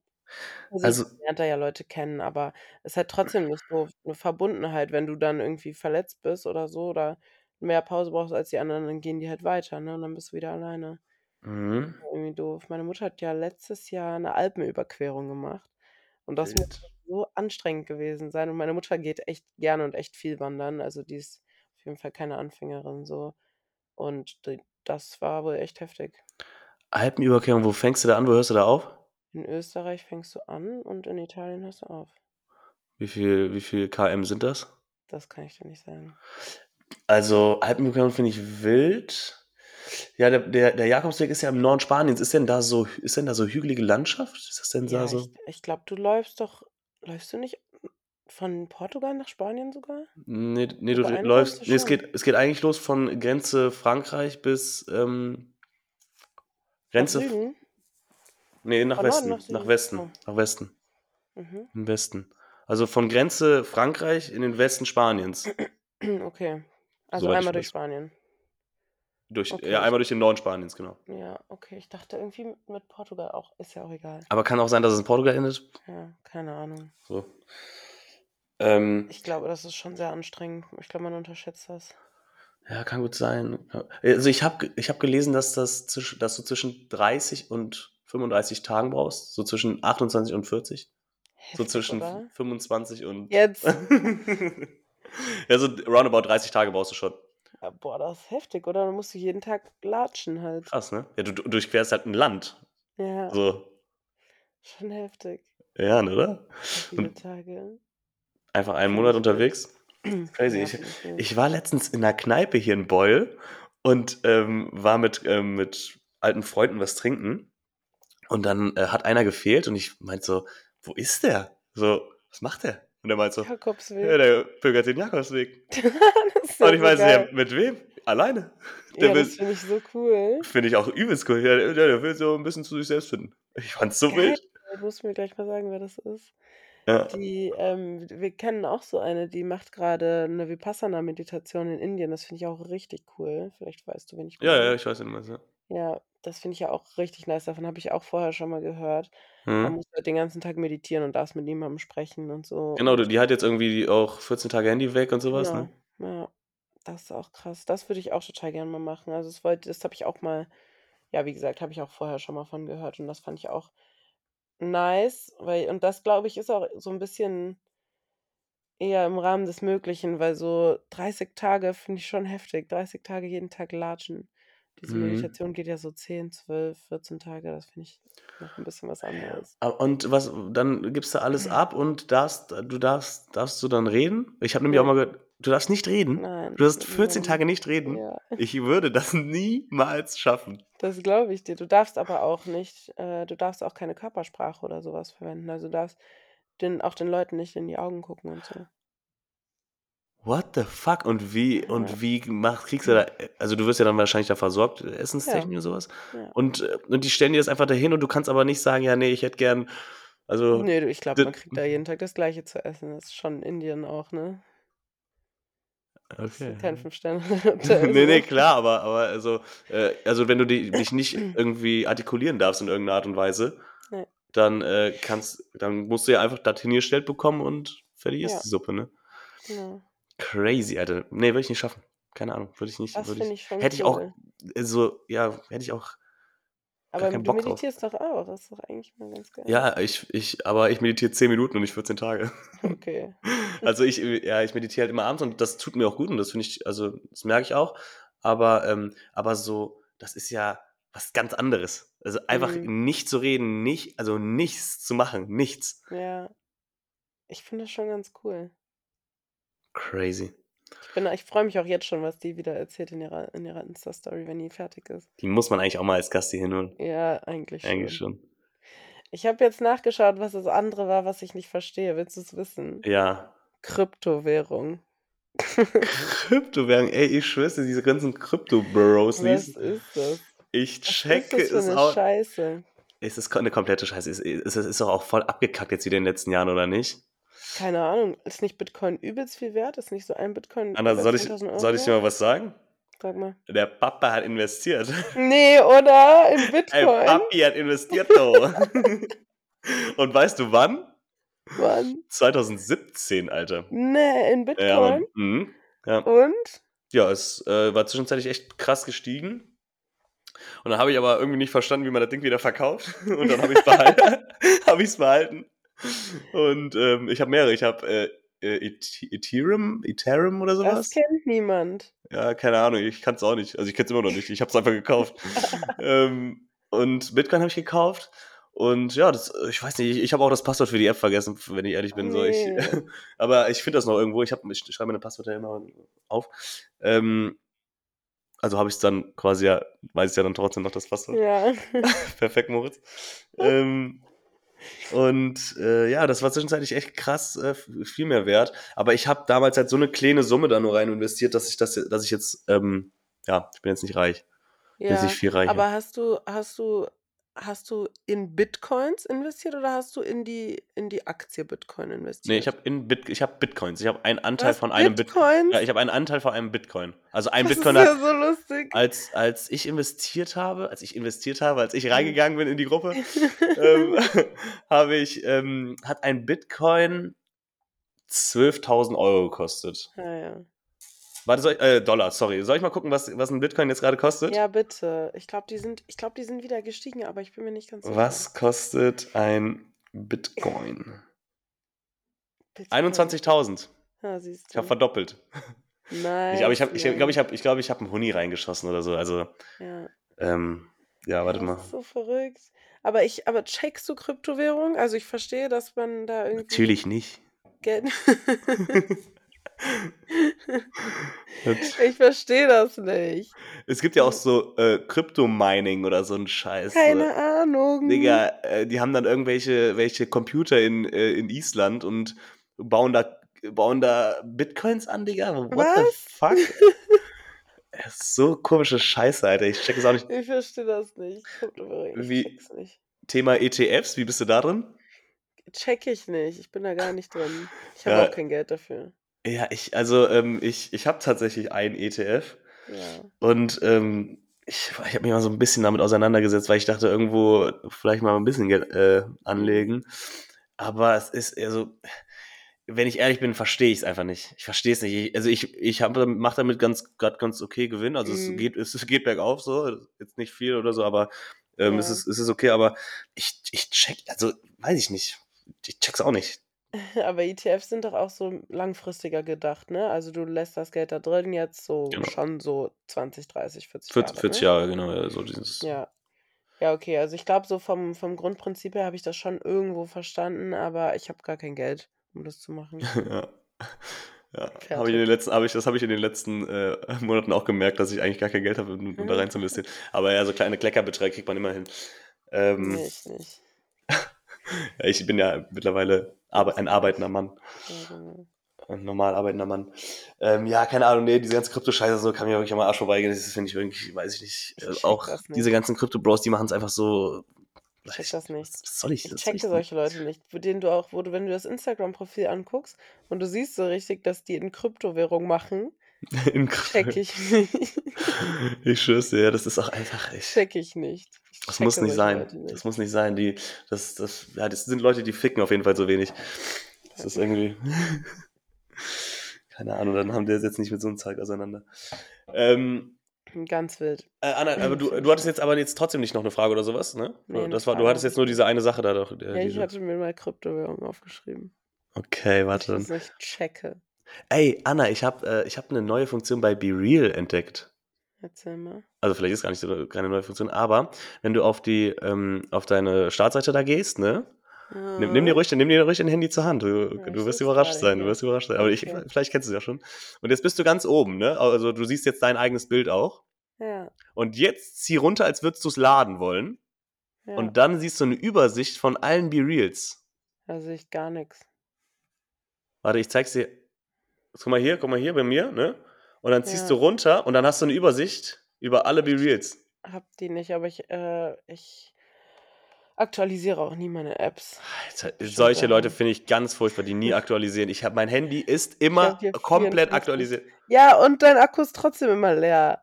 Speaker 1: Also,
Speaker 2: Also-
Speaker 1: lernt da ja Leute kennen, aber es ist halt trotzdem nicht so 'ne Verbundenheit, wenn du dann irgendwie verletzt bist oder so oder mehr Pause brauchst als die anderen, dann gehen die halt weiter, ne, und dann bist du wieder alleine.
Speaker 2: Mhm.
Speaker 1: Irgendwie doof. Meine Mutter hat ja letztes Jahr 'ne Alpenüberquerung gemacht und das muss
Speaker 2: Wild.
Speaker 1: so anstrengend gewesen sein und meine Mutter geht echt gerne und echt viel wandern, also die ist auf jeden Fall keine Anfängerin so und d das war wohl echt heftig.
Speaker 2: Alpenüberquerung, wo fängst du da an, wo hörst du da auf?
Speaker 1: In Österreich fängst du an und in Italien hörst du auf.
Speaker 2: Wie viel, wie viel km sind das?
Speaker 1: Das kann ich dir nicht sagen.
Speaker 2: Also Alpenüberquerung finde ich wild. Ja, der, der, der Jakobsweg ist ja im Norden Spaniens. Ist denn da so, ist denn da so hügelige Landschaft? Ist das denn
Speaker 1: Ja,
Speaker 2: da so?
Speaker 1: ich ich glaube, du läufst doch läufst du nicht von Portugal nach Spanien sogar?
Speaker 2: Nee, nee du läufst.
Speaker 1: du
Speaker 2: Nee, es geht, es geht eigentlich los von Grenze Frankreich bis ähm, Grenze. Nee, nach
Speaker 1: Von Norden
Speaker 2: Westen.
Speaker 1: nach
Speaker 2: Nach? Westen.
Speaker 1: Oh.
Speaker 2: Nach Westen.
Speaker 1: Mhm.
Speaker 2: Im Westen. Also von Grenze Frankreich in den Westen Spaniens. [clears throat]
Speaker 1: Okay. Also
Speaker 2: Soweit
Speaker 1: einmal durch. Spanien.
Speaker 2: Durch,
Speaker 1: Okay,
Speaker 2: ja, einmal durch den Norden Spaniens, genau.
Speaker 1: Ja, okay. Ich dachte irgendwie mit Portugal auch. Ist ja auch egal.
Speaker 2: Aber kann auch sein, dass es in Portugal endet.
Speaker 1: Ja, keine Ahnung.
Speaker 2: So. Ähm,
Speaker 1: Ich glaube, das ist schon sehr anstrengend. Ich glaube, man unterschätzt das.
Speaker 2: ja, kann gut sein. Also ich habe ich hab gelesen, dass, das dass du zwischen 30 und 35 Tagen brauchst. So zwischen 28 und 40. So
Speaker 1: Heftig,
Speaker 2: zwischen
Speaker 1: oder?
Speaker 2: 25 und.
Speaker 1: Jetzt. [laughs]
Speaker 2: ja, so roundabout 30 Tage brauchst du schon.
Speaker 1: Ja, boah, das ist heftig, oder? Dann musst du jeden Tag latschen halt.
Speaker 2: Krass, ne? Ja, du, du durchquerst halt ein Land.
Speaker 1: Ja,
Speaker 2: So.
Speaker 1: schon heftig.
Speaker 2: Ja, ne, oder?
Speaker 1: Viele Tage?
Speaker 2: Einfach einen Monat unterwegs. [clears throat] Crazy. Ich,
Speaker 1: ich
Speaker 2: war letztens in einer Kneipe hier in Beul und ähm, war mit, ähm, mit alten Freunden was trinken. Und dann äh, hat einer gefehlt und ich meinte so, wo ist der? So, was macht der? Und er meint so,
Speaker 1: Jakobsweg.
Speaker 2: ja, der pilgert den Jakobsweg. [laughs]
Speaker 1: ja
Speaker 2: Und ich
Speaker 1: so
Speaker 2: weiß nicht,
Speaker 1: geil.
Speaker 2: ja, mit wem? Alleine. Der
Speaker 1: Ja,
Speaker 2: will,
Speaker 1: das finde ich so cool.
Speaker 2: finde ich auch übelst cool. Ja, der, der will so ein bisschen zu sich selbst finden. Ich fand's so
Speaker 1: Geil.
Speaker 2: wild.
Speaker 1: Du musst mir gleich mal sagen, wer das ist.
Speaker 2: Ja.
Speaker 1: Die, ähm wir kennen auch so eine, die macht grade 'ne Vipassana-Meditation in Indien. Das finde ich auch richtig cool. Vielleicht weißt du, wen ich
Speaker 2: Ja, ja,
Speaker 1: meine.
Speaker 2: ich weiß, wen du meinst, ja.
Speaker 1: Ja, das finde ich ja auch richtig nice. Davon habe ich auch vorher schon mal gehört. Man
Speaker 2: Mhm.
Speaker 1: muss halt den ganzen Tag meditieren und darfst mit niemandem sprechen und so
Speaker 2: Genau,
Speaker 1: und
Speaker 2: die hat jetzt irgendwie auch 14 Tage Handy weg und so was,
Speaker 1: Genau,
Speaker 2: ne?
Speaker 1: ja. Das ist auch krass. Das würde ich auch total gern mal machen. Also, das wollte das habe ich auch mal ja, wie gesagt, habe ich auch vorher schon mal von gehört und das fand ich auch nice, weil und das, glaube ich, ist auch so 'n bisschen eher im Rahmen des Möglichen, weil so 30 Tage finde ich schon heftig. 30 Tage jeden Tag latschen. Diese
Speaker 2: Mhm.
Speaker 1: Meditation geht ja so 10, 12, 14 Tage. Das finde ich noch 'n bisschen was anderes.
Speaker 2: A und was dann gibst du alles ab und darfst du darfst darfst du dann reden? Ich habe nämlich auch
Speaker 1: Ne.
Speaker 2: mal gehört du darfst nicht reden?
Speaker 1: Nein,
Speaker 2: Du darfst
Speaker 1: mit
Speaker 2: 14
Speaker 1: niemandem.
Speaker 2: Tage nicht reden?
Speaker 1: Ja.
Speaker 2: Ich würde das niemals schaffen.
Speaker 1: Das glaube ich dir. Du darfst aber auch nicht äh, du darfst auch keine Körpersprache oder so was verwenden. Also, du darfst den auch den Leuten nicht in die Augen gucken und so.
Speaker 2: What the fuck? Und wie
Speaker 1: Ja.
Speaker 2: und wie mach kriegst du da also, du wirst ja dann wahrscheinlich da versorgt,
Speaker 1: Ja.
Speaker 2: essenstechnisch und so was?
Speaker 1: Ja.
Speaker 2: Und äh, und die stellen dir das einfach dahin und du kannst aber nicht sagen: „Ja, ne, ich hätte gern also,
Speaker 1: Ne, du, ich glaube,
Speaker 2: d“
Speaker 1: man kriegt da jeden Tag das Gleiche zu essen. Das ist schon Indien auch, ne?
Speaker 2: Okay.
Speaker 1: kein Fünf-Sterne-Hotel [laughs]
Speaker 2: Ne, ne,
Speaker 1: so.
Speaker 2: klar, [laughs] aber aber also äh, also, wenn du di dich nicht irgendwie artikulieren darfst in irgend 'ner Art und Weise,
Speaker 1: Ne.
Speaker 2: dann, äh, kannst dann musst du ja einfach das hingestellt bekommen und fertig ist
Speaker 1: Ja.
Speaker 2: die Suppe, ne?
Speaker 1: Genau.
Speaker 2: Crazy, Alter. Ne, würde ich nicht schaffen. Keine Ahnung, würde ich nicht
Speaker 1: Das finde
Speaker 2: ich
Speaker 1: schon
Speaker 2: hätte ich auch
Speaker 1: cool.
Speaker 2: so ja, hätte ich auch
Speaker 1: Aber du
Speaker 2: Bock drauf.
Speaker 1: meditierst doch auch. Das ist doch eigentlich mal ganz geil.
Speaker 2: Ja, ich ich aber ich meditiere 10 Minuten und nicht 14 Tage.
Speaker 1: Okay. [laughs]
Speaker 2: Also, ich ja, ich meditiere halt immer abends und das tut mir auch gut und das finde ich also, das merke ich auch. Aber ähm, aber so das ist ja was ganz anderes. Also, einfach
Speaker 1: Mhm.
Speaker 2: nicht zu reden, nicht also, nichts zu machen, nichts.
Speaker 1: Ja. Ich finde das schon ganz cool.
Speaker 2: Crazy.
Speaker 1: Ich bin ich freue mich auch jetzt schon, was die wieder erzählt in ihrer in ihrer Insta-Story, wenn die fertig ist.
Speaker 2: Die muss man eigentlich auch mal als Gast hier hinholen.
Speaker 1: Ja, eigentlich schon.
Speaker 2: Eigentlich schon.
Speaker 1: Ich habe jetzt nachgeschaut, was das andere war, was ich nicht verstehe. Willst du's wissen?
Speaker 2: Ja.
Speaker 1: Kryptowährung.
Speaker 2: Kryptowährung, ey, ich schwöre diese ganzen Krypto-Bros,
Speaker 1: Was ist das?
Speaker 2: ich
Speaker 1: Was ist
Speaker 2: checke
Speaker 1: das für
Speaker 2: es
Speaker 1: 'ne
Speaker 2: auch
Speaker 1: Scheiße?
Speaker 2: Es ist ko 'ne komplette Scheiße. Es es ist doch auch voll abgekackt jetzt wieder in den letzten Jahren, oder nicht?
Speaker 1: Keine Ahnung. Ist nicht Bitcoin übelst viel wert? Ist nicht so ein Bitcoin
Speaker 2: Anna, soll ich
Speaker 1: 10.000 €
Speaker 2: soll ich dir mal was sagen?
Speaker 1: Sag mal.
Speaker 2: Der Papa hat investiert.
Speaker 1: Ne, oder? In [laughs]
Speaker 2: Ey,
Speaker 1: Bitcoin?
Speaker 2: Papi hat investiert, du. [laughs] Und weißt du wann?
Speaker 1: Wann?
Speaker 2: 2017, Alter.
Speaker 1: Ne, in
Speaker 2: Ja, Mann.
Speaker 1: Bitcoin?
Speaker 2: Mhm. Ja.
Speaker 1: Und?
Speaker 2: Ja, es, äh, war zwischenzeitlich echt krass gestiegen. Und dann habe ich aber irgendwie nicht verstanden, wie man das Ding wieder verkauft. [laughs] Und dann habe ich's behalten habe ich's behalten. Und, ähm, ich habe mehrere. Ich habe, äh, äh, Eth Ethereum Ethereum oder so
Speaker 1: Das kennt niemand.
Speaker 2: Ja, keine Ahnung, ich kann's auch nicht. Also, ich kenn's immer noch nicht. Ich habe es einfach gekauft. [laughs] Ähm, und Bitcoin habe ich gekauft. Und ja, das ich weiß nicht, ich ich habe auch das Passwort für die App vergessen, wenn ich ehrlich bin, so. Ich [laughs] aber ich finde das noch irgendwo. Ich ich schreibe meine Passwörter immer auf. Ähm, also, habe ich's dann quasi ja weiß ich ja dann trotzdem noch das Passwort.
Speaker 1: Ja. [laughs]
Speaker 2: Perfekt, Moritz. Ähm, und, äh, ja, das war zwischenzeitlich echt krass, äh, viel mehr wert. Aber ich habe damals halt so 'ne kleine Summe da nur rein investiert, dass ich das dass ich jetzt, ähm ja, ich bin jetzt nicht reich. Bin jetzt
Speaker 1: Ja,
Speaker 2: nicht viel reicher.
Speaker 1: aber hast du hast du hast du in Bitcoins investiert oder hast du in die in die Aktie Bitcoin
Speaker 2: Ne, ich
Speaker 1: investiert?
Speaker 2: habe in Bit ich habe Bitcoins. Ich habe einen Anteil von einem Bit ja, ich habe einen Anteil von einem Bitcoin. Also, ein
Speaker 1: Das ist
Speaker 2: Bitcoin hat
Speaker 1: ja so lustig.
Speaker 2: als als ich investiert habe als ich investiert habe, als ich reingegangen bin in die Gruppe, [laughs] ähm, [laughs] habe ich ähm, hat ein Bitcoin 12.000 € gekostet.
Speaker 1: Ah ja.
Speaker 2: Warte, soll ich äh, Dollar, sorry. Soll ich mal gucken, was was 'n Bitcoin jetzt grade kostet?
Speaker 1: Ja, bitte. Ich glaube, die sind ich glaube, die sind wieder gestiegen, aber ich bin mir nicht ganz sicher.
Speaker 2: Was kostet ein Bitcoin?
Speaker 1: Bitcoin.
Speaker 2: 21.000.
Speaker 1: Ja, siehst
Speaker 2: Ich habe verdoppelt. Ich aber ich habe ich glaube, ich habe ich glaube, ich habe 'n Huni reingeschossen oder so. Also,
Speaker 1: Ja.
Speaker 2: ähm, ja, warte
Speaker 1: Das
Speaker 2: mal.
Speaker 1: ist so verrückt. Aber ich aber checkst du Kryptowährung? Also, ich verstehe, dass man da irgendwie
Speaker 2: Natürlich nicht.
Speaker 1: Geld [laughs] Ich verstehe das nicht.
Speaker 2: Es gibt ja auch so, äh, Crypto-Mining oder so 'n Scheiß.
Speaker 1: Keine Ahnung.
Speaker 2: Digga, äh, die haben dann irgendwelche welche Computer in äh, in Island und bauen da bauen da Bitcoins an, Digga. What the
Speaker 1: Was?
Speaker 2: fuck? [laughs] Es ist so komische Scheiße, Alter. Ich checke es auch nicht.
Speaker 1: Ich verstehe das nicht. Ich
Speaker 2: Wie
Speaker 1: check's nicht.
Speaker 2: Thema ETFs, wie bist du da drin?
Speaker 1: checke ich nicht. Ich bin da gar nicht drin. Ich habe
Speaker 2: Ja.
Speaker 1: auch kein Geld dafür.
Speaker 2: Ja, ich, also ähm, ich, ich habe tatsächlich einen ETF
Speaker 1: Ja.
Speaker 2: und ähm, ich, ich habe mich mal so ein bisschen damit auseinandergesetzt, weil ich dachte, irgendwo vielleicht mal ein bisschen Geld äh, anlegen. Aber es ist, also, wenn ich ehrlich bin, verstehe ich es einfach nicht. Ich verstehe es nicht. Ich, also ich, ich mache damit ganz, ganz okay Gewinn. Also es
Speaker 1: Mhm.
Speaker 2: geht, es, es [laughs] geht bergauf so, jetzt nicht viel oder so, aber ähm,
Speaker 1: Ja.
Speaker 2: es, ist, es ist okay, aber ich, ich check, also weiß ich nicht. Ich check's auch nicht. [laughs]
Speaker 1: Aber ETFs sind doch auch so langfristiger gedacht, ne? Also du lässt das Geld da drin jetzt so
Speaker 2: Genau.
Speaker 1: schon so 20, 30, 40
Speaker 2: 40,
Speaker 1: Jahre,
Speaker 2: 40
Speaker 1: ne?
Speaker 2: Jahre, genau, ja, so dieses.
Speaker 1: Ja. Ja, okay. Also ich glaube, so vom, vom Grundprinzip her habe ich das schon irgendwo verstanden, aber ich habe gar kein Geld, um das zu machen. [laughs]
Speaker 2: ja. Ja, habe ich in
Speaker 1: Fertig.
Speaker 2: den letzten, habe ich, das habe ich in den letzten äh, [laughs] Monaten auch gemerkt, dass ich eigentlich gar kein Geld habe, um, um da
Speaker 1: Mhm.
Speaker 2: rein zu investieren. Aber ja, so kleine Kleckerbeträge kriegt man immer hin. Ähm,
Speaker 1: Nee, ich nicht.
Speaker 2: Ich bin ja mittlerweile ein arbeitender Mann,
Speaker 1: genau.
Speaker 2: ein normal arbeitender Mann. Ähm, ja, keine Ahnung, nee, diese ganze Krypto-Scheiße so kann mir wirklich am Arsch vorbeigehen. Das finde ich irgendwie, weiß ich nicht.
Speaker 1: Ich
Speaker 2: auch
Speaker 1: nicht.
Speaker 2: diese ganzen Krypto-Bros, die machen es einfach so.
Speaker 1: Ich check das nicht.
Speaker 2: Was soll ich?
Speaker 1: Ich checke
Speaker 2: denn?
Speaker 1: solche Leute nicht, für denen du auch, wo du, wenn du das Instagram-Profil anguckst und du siehst so richtig, dass die in Kryptowährung machen,
Speaker 2: In
Speaker 1: check ich nicht. [laughs]
Speaker 2: Ich schwör's dir, ja, das ist auch einfach. Ich,
Speaker 1: check ich nicht. Ich
Speaker 2: Das muss nicht sein.
Speaker 1: Leute
Speaker 2: Das
Speaker 1: nicht.
Speaker 2: muss nicht sein. Die, das, das, ja, das sind Leute, die ficken auf jeden Fall so wenig. Das ist irgendwie. [laughs] Keine Ahnung, dann haben die das jetzt nicht mit so einem Zeug auseinander. Ähm,
Speaker 1: Ganz wild.
Speaker 2: äh, Anna, aber du, du hattest jetzt aber jetzt trotzdem nicht noch eine Frage oder sowas, ne?
Speaker 1: Nee,
Speaker 2: das war, du hattest jetzt
Speaker 1: ich
Speaker 2: nur
Speaker 1: nicht.
Speaker 2: diese eine Sache da doch. äh,
Speaker 1: Ja, ich hatte mir mal Kryptowährung aufgeschrieben.
Speaker 2: okay,
Speaker 1: dass
Speaker 2: warte
Speaker 1: Ich das
Speaker 2: dann.
Speaker 1: nicht checke.
Speaker 2: Ey, Anna, ich habe äh, ich hab eine neue Funktion bei Be Real entdeckt.
Speaker 1: Erzähl mal.
Speaker 2: Also vielleicht ist gar nicht so keine neue Funktion, aber wenn du auf die ähm, auf deine Startseite da gehst, ne? Nimm, nimm dir ruhig, nimm dir ruhig dein Handy zur Hand. Du,
Speaker 1: Ja,
Speaker 2: du
Speaker 1: ich
Speaker 2: wirst überrascht sein. Du wirst überrascht sein. Aber ich,
Speaker 1: Okay.
Speaker 2: vielleicht kennst du es ja schon. Und jetzt bist du ganz oben, ne? Also du siehst jetzt dein eigenes Bild auch.
Speaker 1: Ja,
Speaker 2: Und jetzt zieh runter, als würdest du es laden wollen.
Speaker 1: ja.
Speaker 2: Und dann siehst du eine Übersicht von allen Be Reals.
Speaker 1: da sehe ich gar nichts.
Speaker 2: Warte, ich zeig's dir. Guck mal hier, guck mal hier bei mir, ne? Und dann ziehst
Speaker 1: Ja.
Speaker 2: du runter und dann hast du eine Übersicht über alle Be Reals.
Speaker 1: Hab die nicht, aber ich, äh, ich aktualisiere auch nie meine Apps.
Speaker 2: Alter, solche. Leute finde ich ganz furchtbar, die nie aktualisieren. Ich habe mein Handy ist immer komplett
Speaker 1: 54.
Speaker 2: aktualisiert.
Speaker 1: Ja, und dein Akku ist trotzdem immer leer.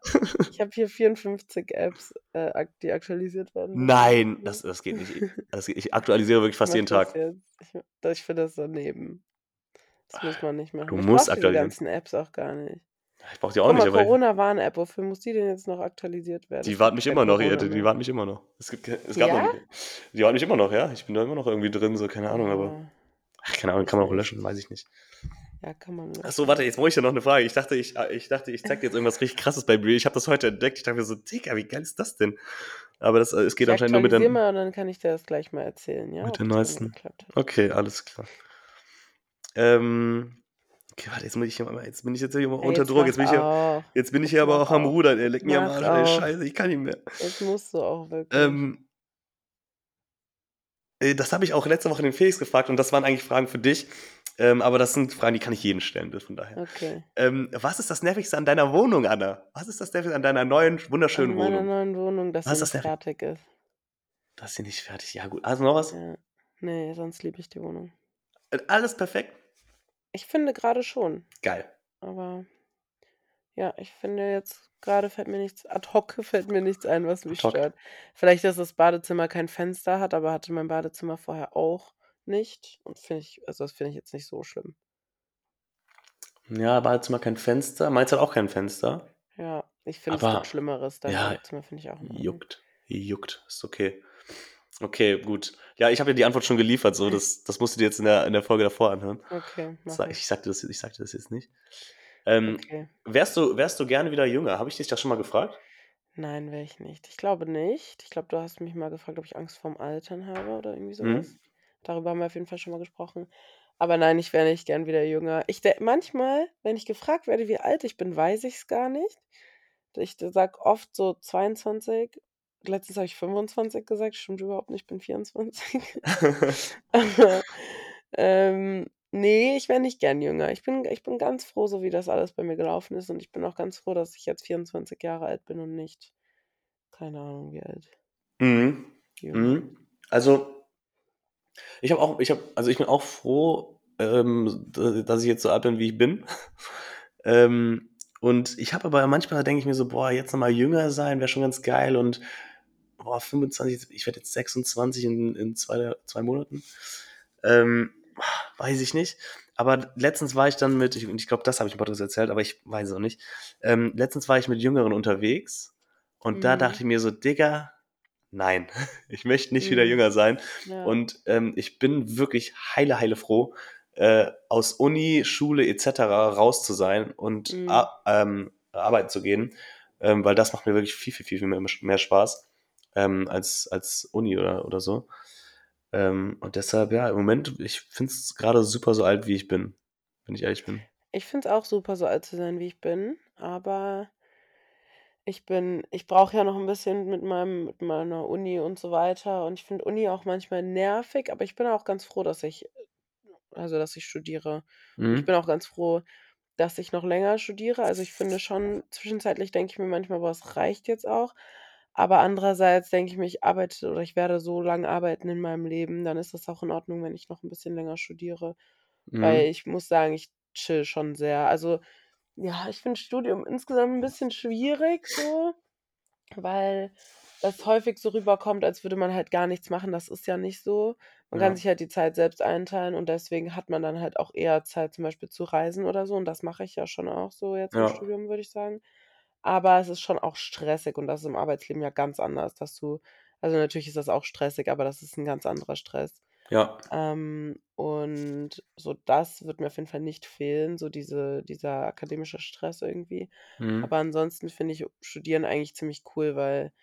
Speaker 1: Ich habe hier 54 Apps, äh, die aktualisiert werden.
Speaker 2: Nein, das, das geht nicht. Das, ich aktualisiere wirklich fast jeden Tag.
Speaker 1: jetzt. Ich, ich finde das daneben. Das muss man nicht machen.
Speaker 2: Du
Speaker 1: ich
Speaker 2: musst aktualisieren.
Speaker 1: ganzen Apps auch gar nicht.
Speaker 2: Ich brauche die auch
Speaker 1: Guck
Speaker 2: nicht,
Speaker 1: mal,
Speaker 2: aber
Speaker 1: Corona-Warn-App, wofür muss die denn jetzt noch aktualisiert werden?
Speaker 2: die warten mich immer noch,
Speaker 1: Corona
Speaker 2: die, die
Speaker 1: mehr.
Speaker 2: warten mich immer noch. Es, gibt, es gab
Speaker 1: Ja?
Speaker 2: noch, die warten mich immer noch, ja. Ich bin da immer noch irgendwie drin, so keine Ahnung, aber
Speaker 1: Ah,
Speaker 2: ach, keine Ahnung, kann man auch löschen, weiß ich nicht.
Speaker 1: Ja, kann man.
Speaker 2: Ach so, warte, jetzt brauche ich ja noch eine Frage. Ich dachte, ich, ich dachte, ich zeig dir jetzt irgendwas richtig krasses bei Brie. Ich habe das heute entdeckt. Ich dachte mir so, Digga, wie geil ist das denn? Aber das, äh, es geht
Speaker 1: ich
Speaker 2: anscheinend nur mit
Speaker 1: aktualisiere
Speaker 2: den.
Speaker 1: mal und dann kann ich dir das gleich mal erzählen, ja?
Speaker 2: Mit
Speaker 1: mir
Speaker 2: neuesten. Okay, alles klar. Ähm, okay, warte, jetzt, muss ich hier mal, jetzt bin ich jetzt hier mal unter Druck. Jetzt bin ich hier,
Speaker 1: auch.
Speaker 2: jetzt bin ich hier aber auch am. Rudern. Er leckt mir am Arsch. Ey. Scheiße, ich kann nicht mehr.
Speaker 1: Jetzt musst du auch wirklich.
Speaker 2: Ähm, äh, das habe ich auch letzte Woche den Felix gefragt und das waren eigentlich Fragen für dich. Ähm, aber das sind Fragen, die kann ich jedem stellen, das von daher.
Speaker 1: okay.
Speaker 2: Ähm, was ist das Nervigste an deiner Wohnung, Anna? Was ist das Nervigste an deiner neuen, wunderschönen
Speaker 1: meiner
Speaker 2: Wohnung?
Speaker 1: neuen Wohnung, dass
Speaker 2: Was
Speaker 1: sie
Speaker 2: ist
Speaker 1: nicht
Speaker 2: das
Speaker 1: fertig ist.
Speaker 2: Das ist hier nicht fertig. Ja, gut. Also noch was?
Speaker 1: Ja. Nee, sonst liebe ich die Wohnung.
Speaker 2: Äh, Alles perfekt?
Speaker 1: Ich finde gerade schon.
Speaker 2: Geil.
Speaker 1: Aber ja, ich finde jetzt gerade fällt mir nichts, ad hoc fällt mir nichts ein, was mich stört. Vielleicht, dass das Badezimmer kein Fenster hat, aber hatte mein Badezimmer vorher auch nicht. Und finde ich, also das finde ich jetzt nicht so schlimm.
Speaker 2: Ja, Badezimmer kein Fenster. Meins hat auch kein Fenster.
Speaker 1: Ja, ich finde, es gibt Schlimmeres. Dein
Speaker 2: ja,
Speaker 1: Badezimmer finde ich auch.
Speaker 2: Juckt. Juckt. Ist okay. Okay, gut. Ja, ich habe dir die Antwort schon geliefert, so. Das, das musst du dir jetzt in der, in der Folge davor anhören.
Speaker 1: Okay, mach ich.
Speaker 2: Ich sagte das, ich sagte das jetzt nicht. Ähm,
Speaker 1: Okay.
Speaker 2: wärst, du, wärst du gerne wieder jünger? Habe ich dich das schon mal gefragt?
Speaker 1: Nein, wäre ich nicht. Ich glaube nicht. Ich glaube, du hast mich mal gefragt, ob ich Angst vorm Altern habe oder irgendwie sowas.
Speaker 2: Mhm.
Speaker 1: Darüber haben wir auf jeden Fall schon mal gesprochen. Aber nein, ich wäre nicht gern wieder jünger. Ich manchmal, wenn ich gefragt werde, wie alt ich bin, weiß ich es gar nicht. Ich sag oft so 22. Letztens habe ich 25 gesagt, stimmt überhaupt nicht, ich bin 24. [laughs] [laughs] Aber, ähm, nee, ich wäre nicht gern jünger. Ich bin, ich bin ganz froh, so wie das alles bei mir gelaufen ist. Und ich bin auch ganz froh, dass ich jetzt 24 Jahre alt bin und nicht, keine Ahnung, wie alt.
Speaker 2: mhm. Mhm. Also, Ich habe auch, ich habe, also ich bin auch froh, ähm, dass ich jetzt so alt bin, wie ich bin. [laughs] ähm, und ich habe aber manchmal denke ich mir so, boah, jetzt nochmal jünger sein, wäre schon ganz geil und boah, 25, ich werde jetzt 26 in, in zwei, zwei Monaten. Ähm, weiß ich nicht. Aber letztens war ich dann mit, ich, ich glaube, das habe ich im Podcast erzählt, aber ich weiß es auch nicht. Ähm, letztens war ich mit Jüngeren unterwegs und mhm. da dachte ich mir so, Digga, nein, [laughs] ich möchte nicht mhm. wieder jünger sein. Ja. Und ähm, ich bin wirklich heile, heile froh, äh, aus Uni, Schule etc. raus zu sein und mhm. ähm, arbeiten zu gehen, ähm, weil das macht mir wirklich viel, viel, viel mehr, mehr Spaß ähm, als, als Uni oder, oder so. Ähm, und deshalb, ja, im Moment, ich finde es gerade super so alt, wie ich bin, wenn ich ehrlich bin.
Speaker 1: Ich finde es auch super, so alt zu sein, wie ich bin, aber ich bin ich brauche ja noch ein bisschen mit meinem mit meiner Uni und so weiter und ich finde Uni auch manchmal nervig, aber ich bin auch ganz froh, dass ich also, dass ich studiere. Mhm. Ich bin auch ganz froh, dass ich noch länger studiere. Also, ich finde schon zwischenzeitlich denke ich mir manchmal: „Boah, es reicht jetzt auch.“ Aber andererseits denke ich mir, ich arbeite oder ich werde so lange arbeiten in meinem Leben, dann ist das auch in Ordnung, wenn ich noch ein bisschen länger studiere. Weil mhm. ich muss sagen, ich chill schon sehr. Also ja, ich finde Studium insgesamt ein bisschen schwierig so, weil das häufig so rüberkommt, als würde man halt gar nichts machen. Das ist ja nicht so. Man kann sich halt die Zeit selbst einteilen und deswegen hat man dann halt auch eher Zeit, zum Beispiel zu reisen oder so und das mache ich ja schon auch so jetzt im Studium, würde ich sagen. Aber es ist schon auch stressig und das ist im Arbeitsleben ja ganz anders, dass du also, natürlich ist das auch stressig, aber das ist ein ganz anderer Stress. Ja. Ähm, und so das wird mir auf jeden Fall nicht fehlen, so diese dieser akademische Stress irgendwie. Mhm. Aber ansonsten finde ich Studieren eigentlich ziemlich cool, weil,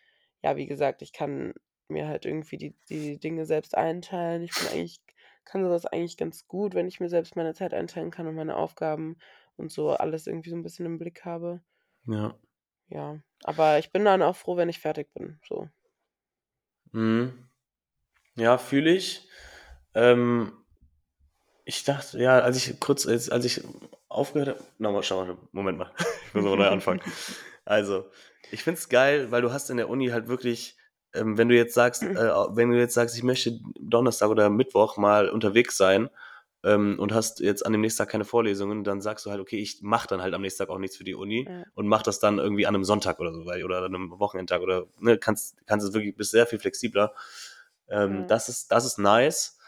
Speaker 1: ja, wie gesagt, ich kann mir halt irgendwie die die Dinge selbst einteilen. Ich bin eigentlich kann so eigentlich ganz gut, wenn ich mir selbst meine Zeit einteilen kann und meine Aufgaben und so alles irgendwie so ein bisschen im Blick habe. Ja. Ja, aber ich bin dann auch froh, wenn ich fertig bin, so.
Speaker 2: Mhm. Ja, fühle ich. Ähm, ich dachte, ja, als ich kurz, als, als ich aufgehört habe, nochmal, schau mal, Moment mal, [laughs] ich muss mal neu anfangen. Also, ich finde es geil, weil du hast in der Uni halt wirklich, ähm, wenn du jetzt sagst, [clears throat] äh, wenn du jetzt sagst, ich möchte Donnerstag oder Mittwoch mal unterwegs sein ähm, und hast jetzt an dem nächsten Tag keine Vorlesungen, dann sagst du halt, okay, ich mache dann halt am nächsten Tag auch nichts für die Uni ja. und mach das dann irgendwie an einem Sonntag oder so, weil, oder an einem Wochenendtag oder ne, kannst, kannst es wirklich, bist sehr viel flexibler. Ähm, ja. das, ist, das ist nice.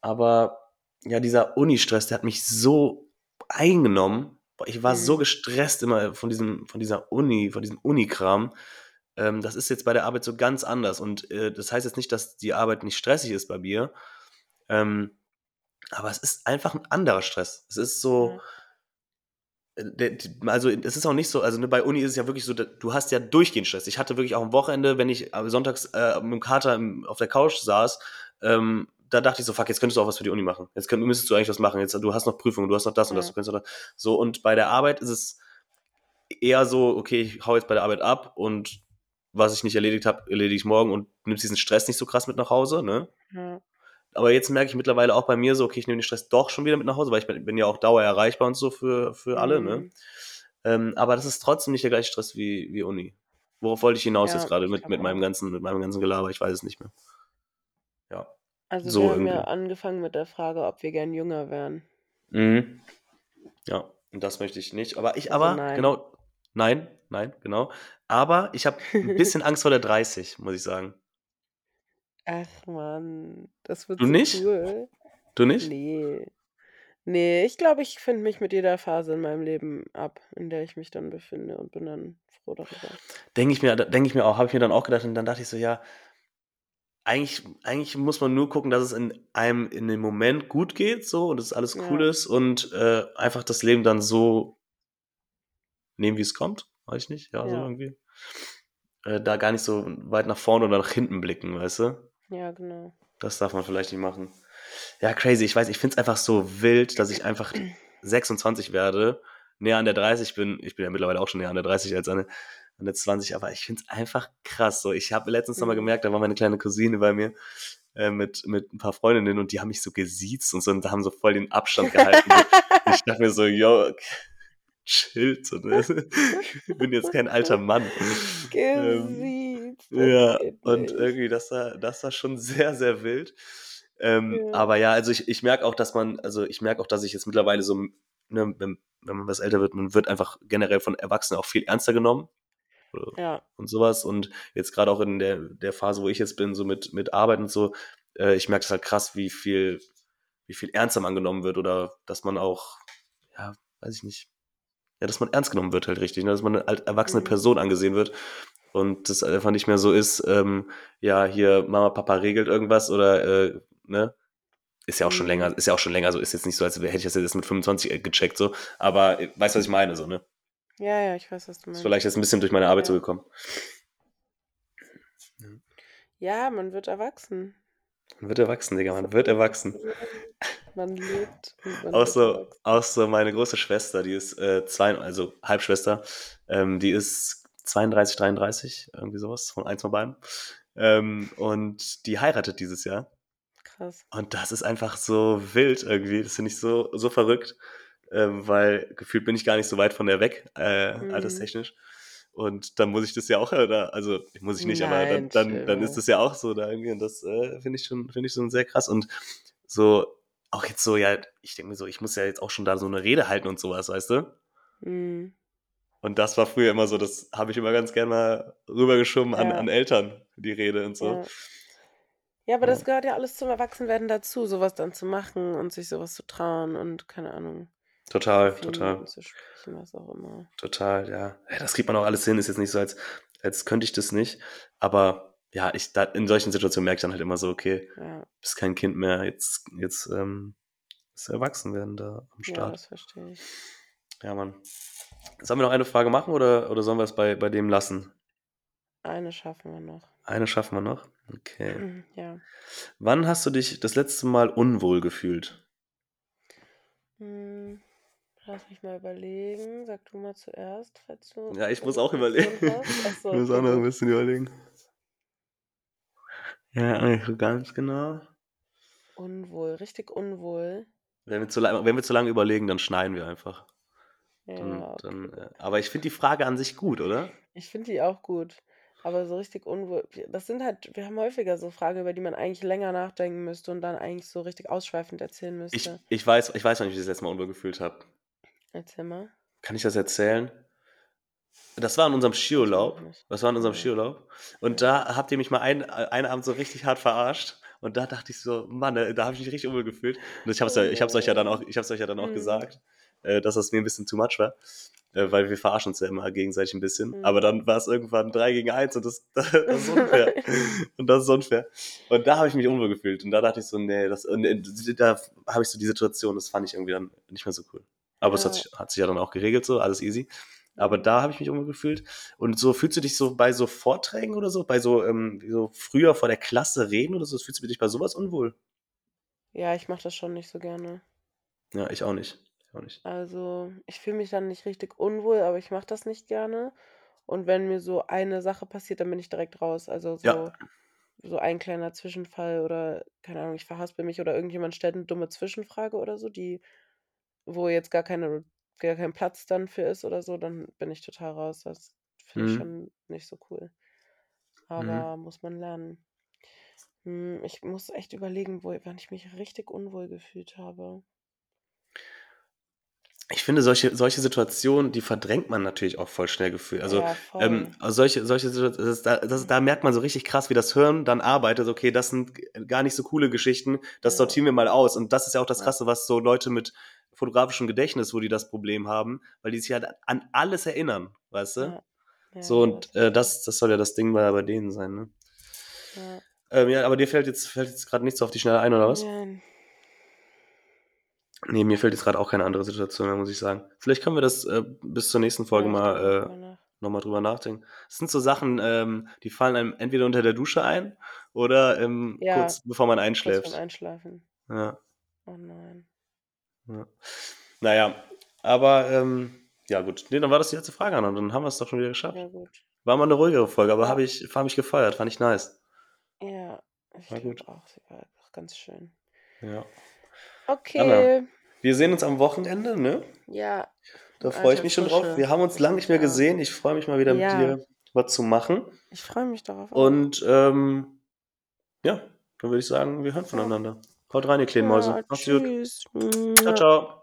Speaker 2: Aber ja, dieser Uni-Stress, der hat mich so eingenommen. Ich war mhm. so gestresst immer von diesem, von dieser Uni, von diesem Unikram. Ähm, das ist jetzt bei der Arbeit so ganz anders. Und äh, das heißt jetzt nicht, dass die Arbeit nicht stressig ist bei mir. Ähm, aber es ist einfach ein anderer Stress. Es ist so, mhm also es ist auch nicht so, also ne, bei Uni ist es ja wirklich so, du hast ja durchgehend Stress. Ich hatte wirklich auch am Wochenende, wenn ich sonntags äh, mit dem Kater im, auf der Couch saß, ähm, da dachte ich so, fuck, jetzt könntest du auch was für die Uni machen. Jetzt könnt, müsstest du eigentlich was machen. Jetzt, du hast noch Prüfungen, du hast noch das und das, du könntest noch das. So, und bei der Arbeit ist es eher so, okay, ich hau jetzt bei der Arbeit ab und was ich nicht erledigt habe, erledige ich morgen und nimmst diesen Stress nicht so krass mit nach Hause, ne? Ja. Aber jetzt merke ich mittlerweile auch bei mir so, okay, ich nehme den Stress doch schon wieder mit nach Hause, weil ich bin, bin ja auch dauer erreichbar und so für, für alle, ne? mhm. Ähm, aber das ist trotzdem nicht der gleiche Stress wie, wie Uni. Worauf wollte ich hinaus ja, jetzt gerade mit, mit meinem ganzen, mit meinem ganzen Gelaber? Ich weiß es nicht mehr. Ja.
Speaker 1: Also so wir haben irgendwie. ja angefangen mit der Frage, ob wir gern jünger wären.
Speaker 2: Mhm. Ja, und das möchte ich nicht. Aber ich also aber, nein. genau, nein, nein, genau. Aber ich habe ein [laughs] bisschen Angst vor der 30, muss ich sagen.
Speaker 1: Ach man, das wird
Speaker 2: Du
Speaker 1: so
Speaker 2: nicht?
Speaker 1: cool.
Speaker 2: Du nicht?
Speaker 1: Nee. Ne, ich glaube, ich finde mich mit jeder Phase in meinem Leben ab, in der ich mich dann befinde und bin dann froh darüber.
Speaker 2: Denke ich mir denke ich mir auch habe ich mir dann auch gedacht und dann dachte ich so: „Ja, eigentlich eigentlich muss man nur gucken, dass es in einem in dem Moment gut geht so und dass alles cool Ja. ist und, äh, einfach das Leben dann so nehmen, wie es kommt.“ Weiß ich nicht, ja, so irgendwie. Äh, da gar nicht so weit nach vorne oder nach hinten blicken, weißt du?
Speaker 1: Ja, genau.
Speaker 2: Das darf man vielleicht nicht machen. Ja, crazy. Ich weiß, ich finde es einfach so wild, dass ich einfach [clears throat] 26 werde, näher an der 30 bin. Ich bin ja mittlerweile auch schon näher an der 30 als an der, an der 20, aber ich finde es einfach krass. So, ich habe letztens mhm. nochmal gemerkt, da war meine kleine Cousine bei mir äh, mit, mit ein paar Freundinnen und die haben mich so gesiezt und so und haben so voll den Abstand gehalten. [laughs] ich dachte mir so, yo, chillt. So, ne? [laughs] Ich bin jetzt kein alter Mann. Gesiezt. [laughs] Ähm, ja, und irgendwie, das war, das war schon [laughs] sehr, sehr wild. Ähm,
Speaker 1: Ja.
Speaker 2: aber ja, also ich, ich merke auch, dass man, also ich merke auch, dass ich jetzt mittlerweile so, ne, wenn, wenn man was älter wird, man wird einfach generell von Erwachsenen auch viel ernster genommen
Speaker 1: Ja.
Speaker 2: und sowas. Und jetzt gerade auch in der, der Phase, wo ich jetzt bin, so mit, mit Arbeit und so, äh, ich merke es halt krass, wie viel, wie viel ernster man genommen wird oder dass man auch, ja, weiß ich nicht, ja, dass man ernst genommen wird halt richtig, ne? dass man als erwachsene
Speaker 1: Mhm.
Speaker 2: Person angesehen wird und das einfach nicht mehr so ist, ähm, ja, hier Mama, Papa regelt irgendwas oder, äh, ne? Ist ja auch schon
Speaker 1: Mhm.
Speaker 2: länger, ist ja auch schon länger so, ist jetzt nicht so, als hätte ich das jetzt mit 25 gecheckt, so, aber äh, weißt du, was ich meine, so, ne?
Speaker 1: Ja, ja, ich weiß, was du
Speaker 2: Ist
Speaker 1: meinst.
Speaker 2: vielleicht jetzt ein bisschen durch meine Arbeit so
Speaker 1: Ja.
Speaker 2: gekommen.
Speaker 1: Ja, man wird erwachsen.
Speaker 2: Man wird erwachsen, Digga, man wird erwachsen.
Speaker 1: Man lebt man
Speaker 2: Auch so,
Speaker 1: erwachsen.
Speaker 2: auch so meine große Schwester, die ist äh, zwei, also Halbschwester, ähm, die ist 32, 33, irgendwie sowas, von eins von beiden. Ähm, und die heiratet dieses Jahr.
Speaker 1: Krass.
Speaker 2: Und das ist einfach so wild irgendwie. Das finde ich so, so verrückt, ähm, weil gefühlt bin ich gar nicht so weit von der weg, äh,
Speaker 1: Mhm.
Speaker 2: alterstechnisch. Und dann muss ich das ja auch, oder, also muss ich nicht, aber dann,
Speaker 1: Nein,
Speaker 2: dann, dann ist das ja auch so da irgendwie. Und das äh, finde ich schon, finde ich schon sehr krass. Und so, auch jetzt so, ja, ich denke mir so, ich muss ja jetzt auch schon da so eine Rede halten und sowas, weißt du?
Speaker 1: Mhm.
Speaker 2: Und das war früher immer so, das habe ich immer ganz gerne mal rübergeschoben an,
Speaker 1: Ja.
Speaker 2: an Eltern, die Rede und so.
Speaker 1: Ja. ja, aber
Speaker 2: Ja.
Speaker 1: das gehört ja alles zum Erwachsenwerden dazu, sowas dann zu machen und sich sowas zu trauen und keine Ahnung,
Speaker 2: Total, total.
Speaker 1: Zu sprechen, was auch immer.
Speaker 2: Total, ja. ja. Das kriegt man auch alles hin. Ist jetzt nicht so, als, als könnte ich das nicht. Aber ja, ich da, in solchen Situationen merke ich dann halt immer so, okay,
Speaker 1: Ja,
Speaker 2: bist kein Kind mehr, jetzt, jetzt ähm, ist erwachsen werden da am
Speaker 1: ja,
Speaker 2: Start.
Speaker 1: das verstehe ich.
Speaker 2: Ja, Mann. Sollen wir noch eine Frage machen oder, oder sollen wir es bei, bei dem lassen?
Speaker 1: Eine schaffen wir noch.
Speaker 2: Eine schaffen wir noch. Okay.
Speaker 1: Mhm, Ja.
Speaker 2: Wann hast du dich das letzte Mal unwohl gefühlt?
Speaker 1: Hm, lass mich mal überlegen. Sag du mal zuerst, falls du
Speaker 2: Ja, ich muss auch überlegen. [laughs]
Speaker 1: so,
Speaker 2: ich muss auch noch ein bisschen überlegen. Ja, nicht so ganz genau.
Speaker 1: Unwohl, richtig unwohl.
Speaker 2: Wenn wir zu, wenn wir zu lange überlegen, dann schneiden wir einfach. Dann,
Speaker 1: Ja,
Speaker 2: dann,
Speaker 1: okay.
Speaker 2: äh, aber ich finde die Frage an sich gut, oder?
Speaker 1: Ich finde die auch gut. Aber so richtig unwohl. Das sind halt, wir haben häufiger so Fragen, über die man eigentlich länger nachdenken müsste und dann eigentlich so richtig ausschweifend erzählen
Speaker 2: Ich,
Speaker 1: müsste.
Speaker 2: ich weiß, ich weiß, wann ich mich das letzte Mal unwohl gefühlt habe.
Speaker 1: Erzähl mal.
Speaker 2: Kann ich das erzählen? Das war in unserem
Speaker 1: Ich
Speaker 2: Skiurlaub.
Speaker 1: noch nicht.
Speaker 2: Das war in unserem. Skiurlaub. Und
Speaker 1: Ja.
Speaker 2: da habt ihr mich mal einen, einen Abend so richtig hart verarscht. Und da dachte ich so, Mann, äh, da habe ich mich richtig unwohl gefühlt. Und ich habe es
Speaker 1: Oh
Speaker 2: ich hab's euch ja dann auch,
Speaker 1: nein.
Speaker 2: ich hab's euch ja dann auch
Speaker 1: Mhm.
Speaker 2: gesagt, äh, dass das mir ein bisschen too much war. Äh, weil wir verarschen uns ja immer gegenseitig ein bisschen. Aber
Speaker 1: Mhm.
Speaker 2: dann war es irgendwann 3 gegen 1 und das, [laughs] das ist unfair. [laughs] Und das ist unfair. Und da habe ich mich unwohl gefühlt. Und da dachte ich so, nee, das, und äh, da habe ich so die Situation, das fand ich irgendwie dann nicht mehr so cool. Aber es hat
Speaker 1: Ja.
Speaker 2: sich, hat sich ja dann auch geregelt, so, alles easy. Aber da habe ich mich unwohl gefühlt. Und so fühlst du dich so bei so Vorträgen oder so, bei so, ähm, so früher vor der Klasse reden oder so, fühlst du dich bei sowas unwohl?
Speaker 1: Ja, ich mache das schon nicht so gerne.
Speaker 2: Ja, ich auch nicht. Ich auch nicht.
Speaker 1: Also, ich fühle mich dann nicht richtig unwohl, aber ich mache das nicht gerne. Und wenn mir so eine Sache passiert, dann bin ich direkt raus. Also
Speaker 2: Ja.
Speaker 1: so, so ein kleiner Zwischenfall oder, keine Ahnung, ich verhaspel mich oder irgendjemand stellt eine dumme Zwischenfrage oder so, die, wo jetzt gar keine, gar kein Platz dann für ist oder so, dann bin ich total raus. Das finde ich
Speaker 2: Mhm.
Speaker 1: schon nicht so cool.
Speaker 2: Mhm.
Speaker 1: Aber muss man lernen. Hm, Ich muss echt überlegen, wo, wann ich mich richtig unwohl gefühlt habe.
Speaker 2: Ich finde, solche, solche Situationen, die verdrängt man natürlich auch voll schnell gefühlt. Also,
Speaker 1: Ja,
Speaker 2: ähm, also solche, solche Situationen, das, das, da merkt man so richtig krass, wie das Hirn dann arbeitet. Okay, das sind gar nicht so coole Geschichten, das
Speaker 1: Ja,
Speaker 2: sortieren wir mal aus. Und das ist ja auch das Krasse, was so Leute mit fotografischem Gedächtnis, wo die das Problem haben, weil die sich halt an alles erinnern, weißt du?
Speaker 1: ja, ja,
Speaker 2: So, und äh, das, das soll ja das Ding bei, bei denen sein, ne?
Speaker 1: Ja.
Speaker 2: Ähm, ja, aber dir fällt jetzt, fällt jetzt gerade nichts auf die Schnelle ein, oder was?
Speaker 1: Nein.
Speaker 2: Nee, mir fällt jetzt gerade auch keine andere Situation, mehr, muss ich sagen. Vielleicht können wir das äh, bis zur nächsten Folge
Speaker 1: Ja, ich
Speaker 2: mal äh, nochmal drüber nachdenken. Das sind so Sachen, ähm, die fallen einem entweder unter der Dusche ein oder ähm,
Speaker 1: Ja,
Speaker 2: kurz bevor man
Speaker 1: kurz
Speaker 2: einschläft.
Speaker 1: Einschlafen.
Speaker 2: Ja,
Speaker 1: Oh nein.
Speaker 2: ja. Naja, aber ähm, ja gut. Nee, dann war das die letzte Frage, Anna. Dann haben wir es doch schon wieder geschafft.
Speaker 1: Ja, gut.
Speaker 2: War mal eine ruhigere Folge, aber
Speaker 1: Ja,
Speaker 2: habe ich, hab mich gefeiert, fand ich nice.
Speaker 1: ja, ich
Speaker 2: War gut.
Speaker 1: auch. Sie war auch ganz schön.
Speaker 2: Ja. Anna,
Speaker 1: Okay.
Speaker 2: wir sehen uns am Wochenende, ne?
Speaker 1: Ja,
Speaker 2: Da freue ich mich schon drauf. Wir haben uns lange nicht mehr gesehen. Ich freue mich mal wieder mit
Speaker 1: Ja,
Speaker 2: dir was zu machen.
Speaker 1: ich freue mich darauf.
Speaker 2: Und ähm, ja, dann würde ich sagen, wir hören voneinander. Haut rein, ihr kleinen Mäuse.
Speaker 1: Ja,
Speaker 2: Macht's gut.
Speaker 1: tschüss.
Speaker 2: Tschau, tschau.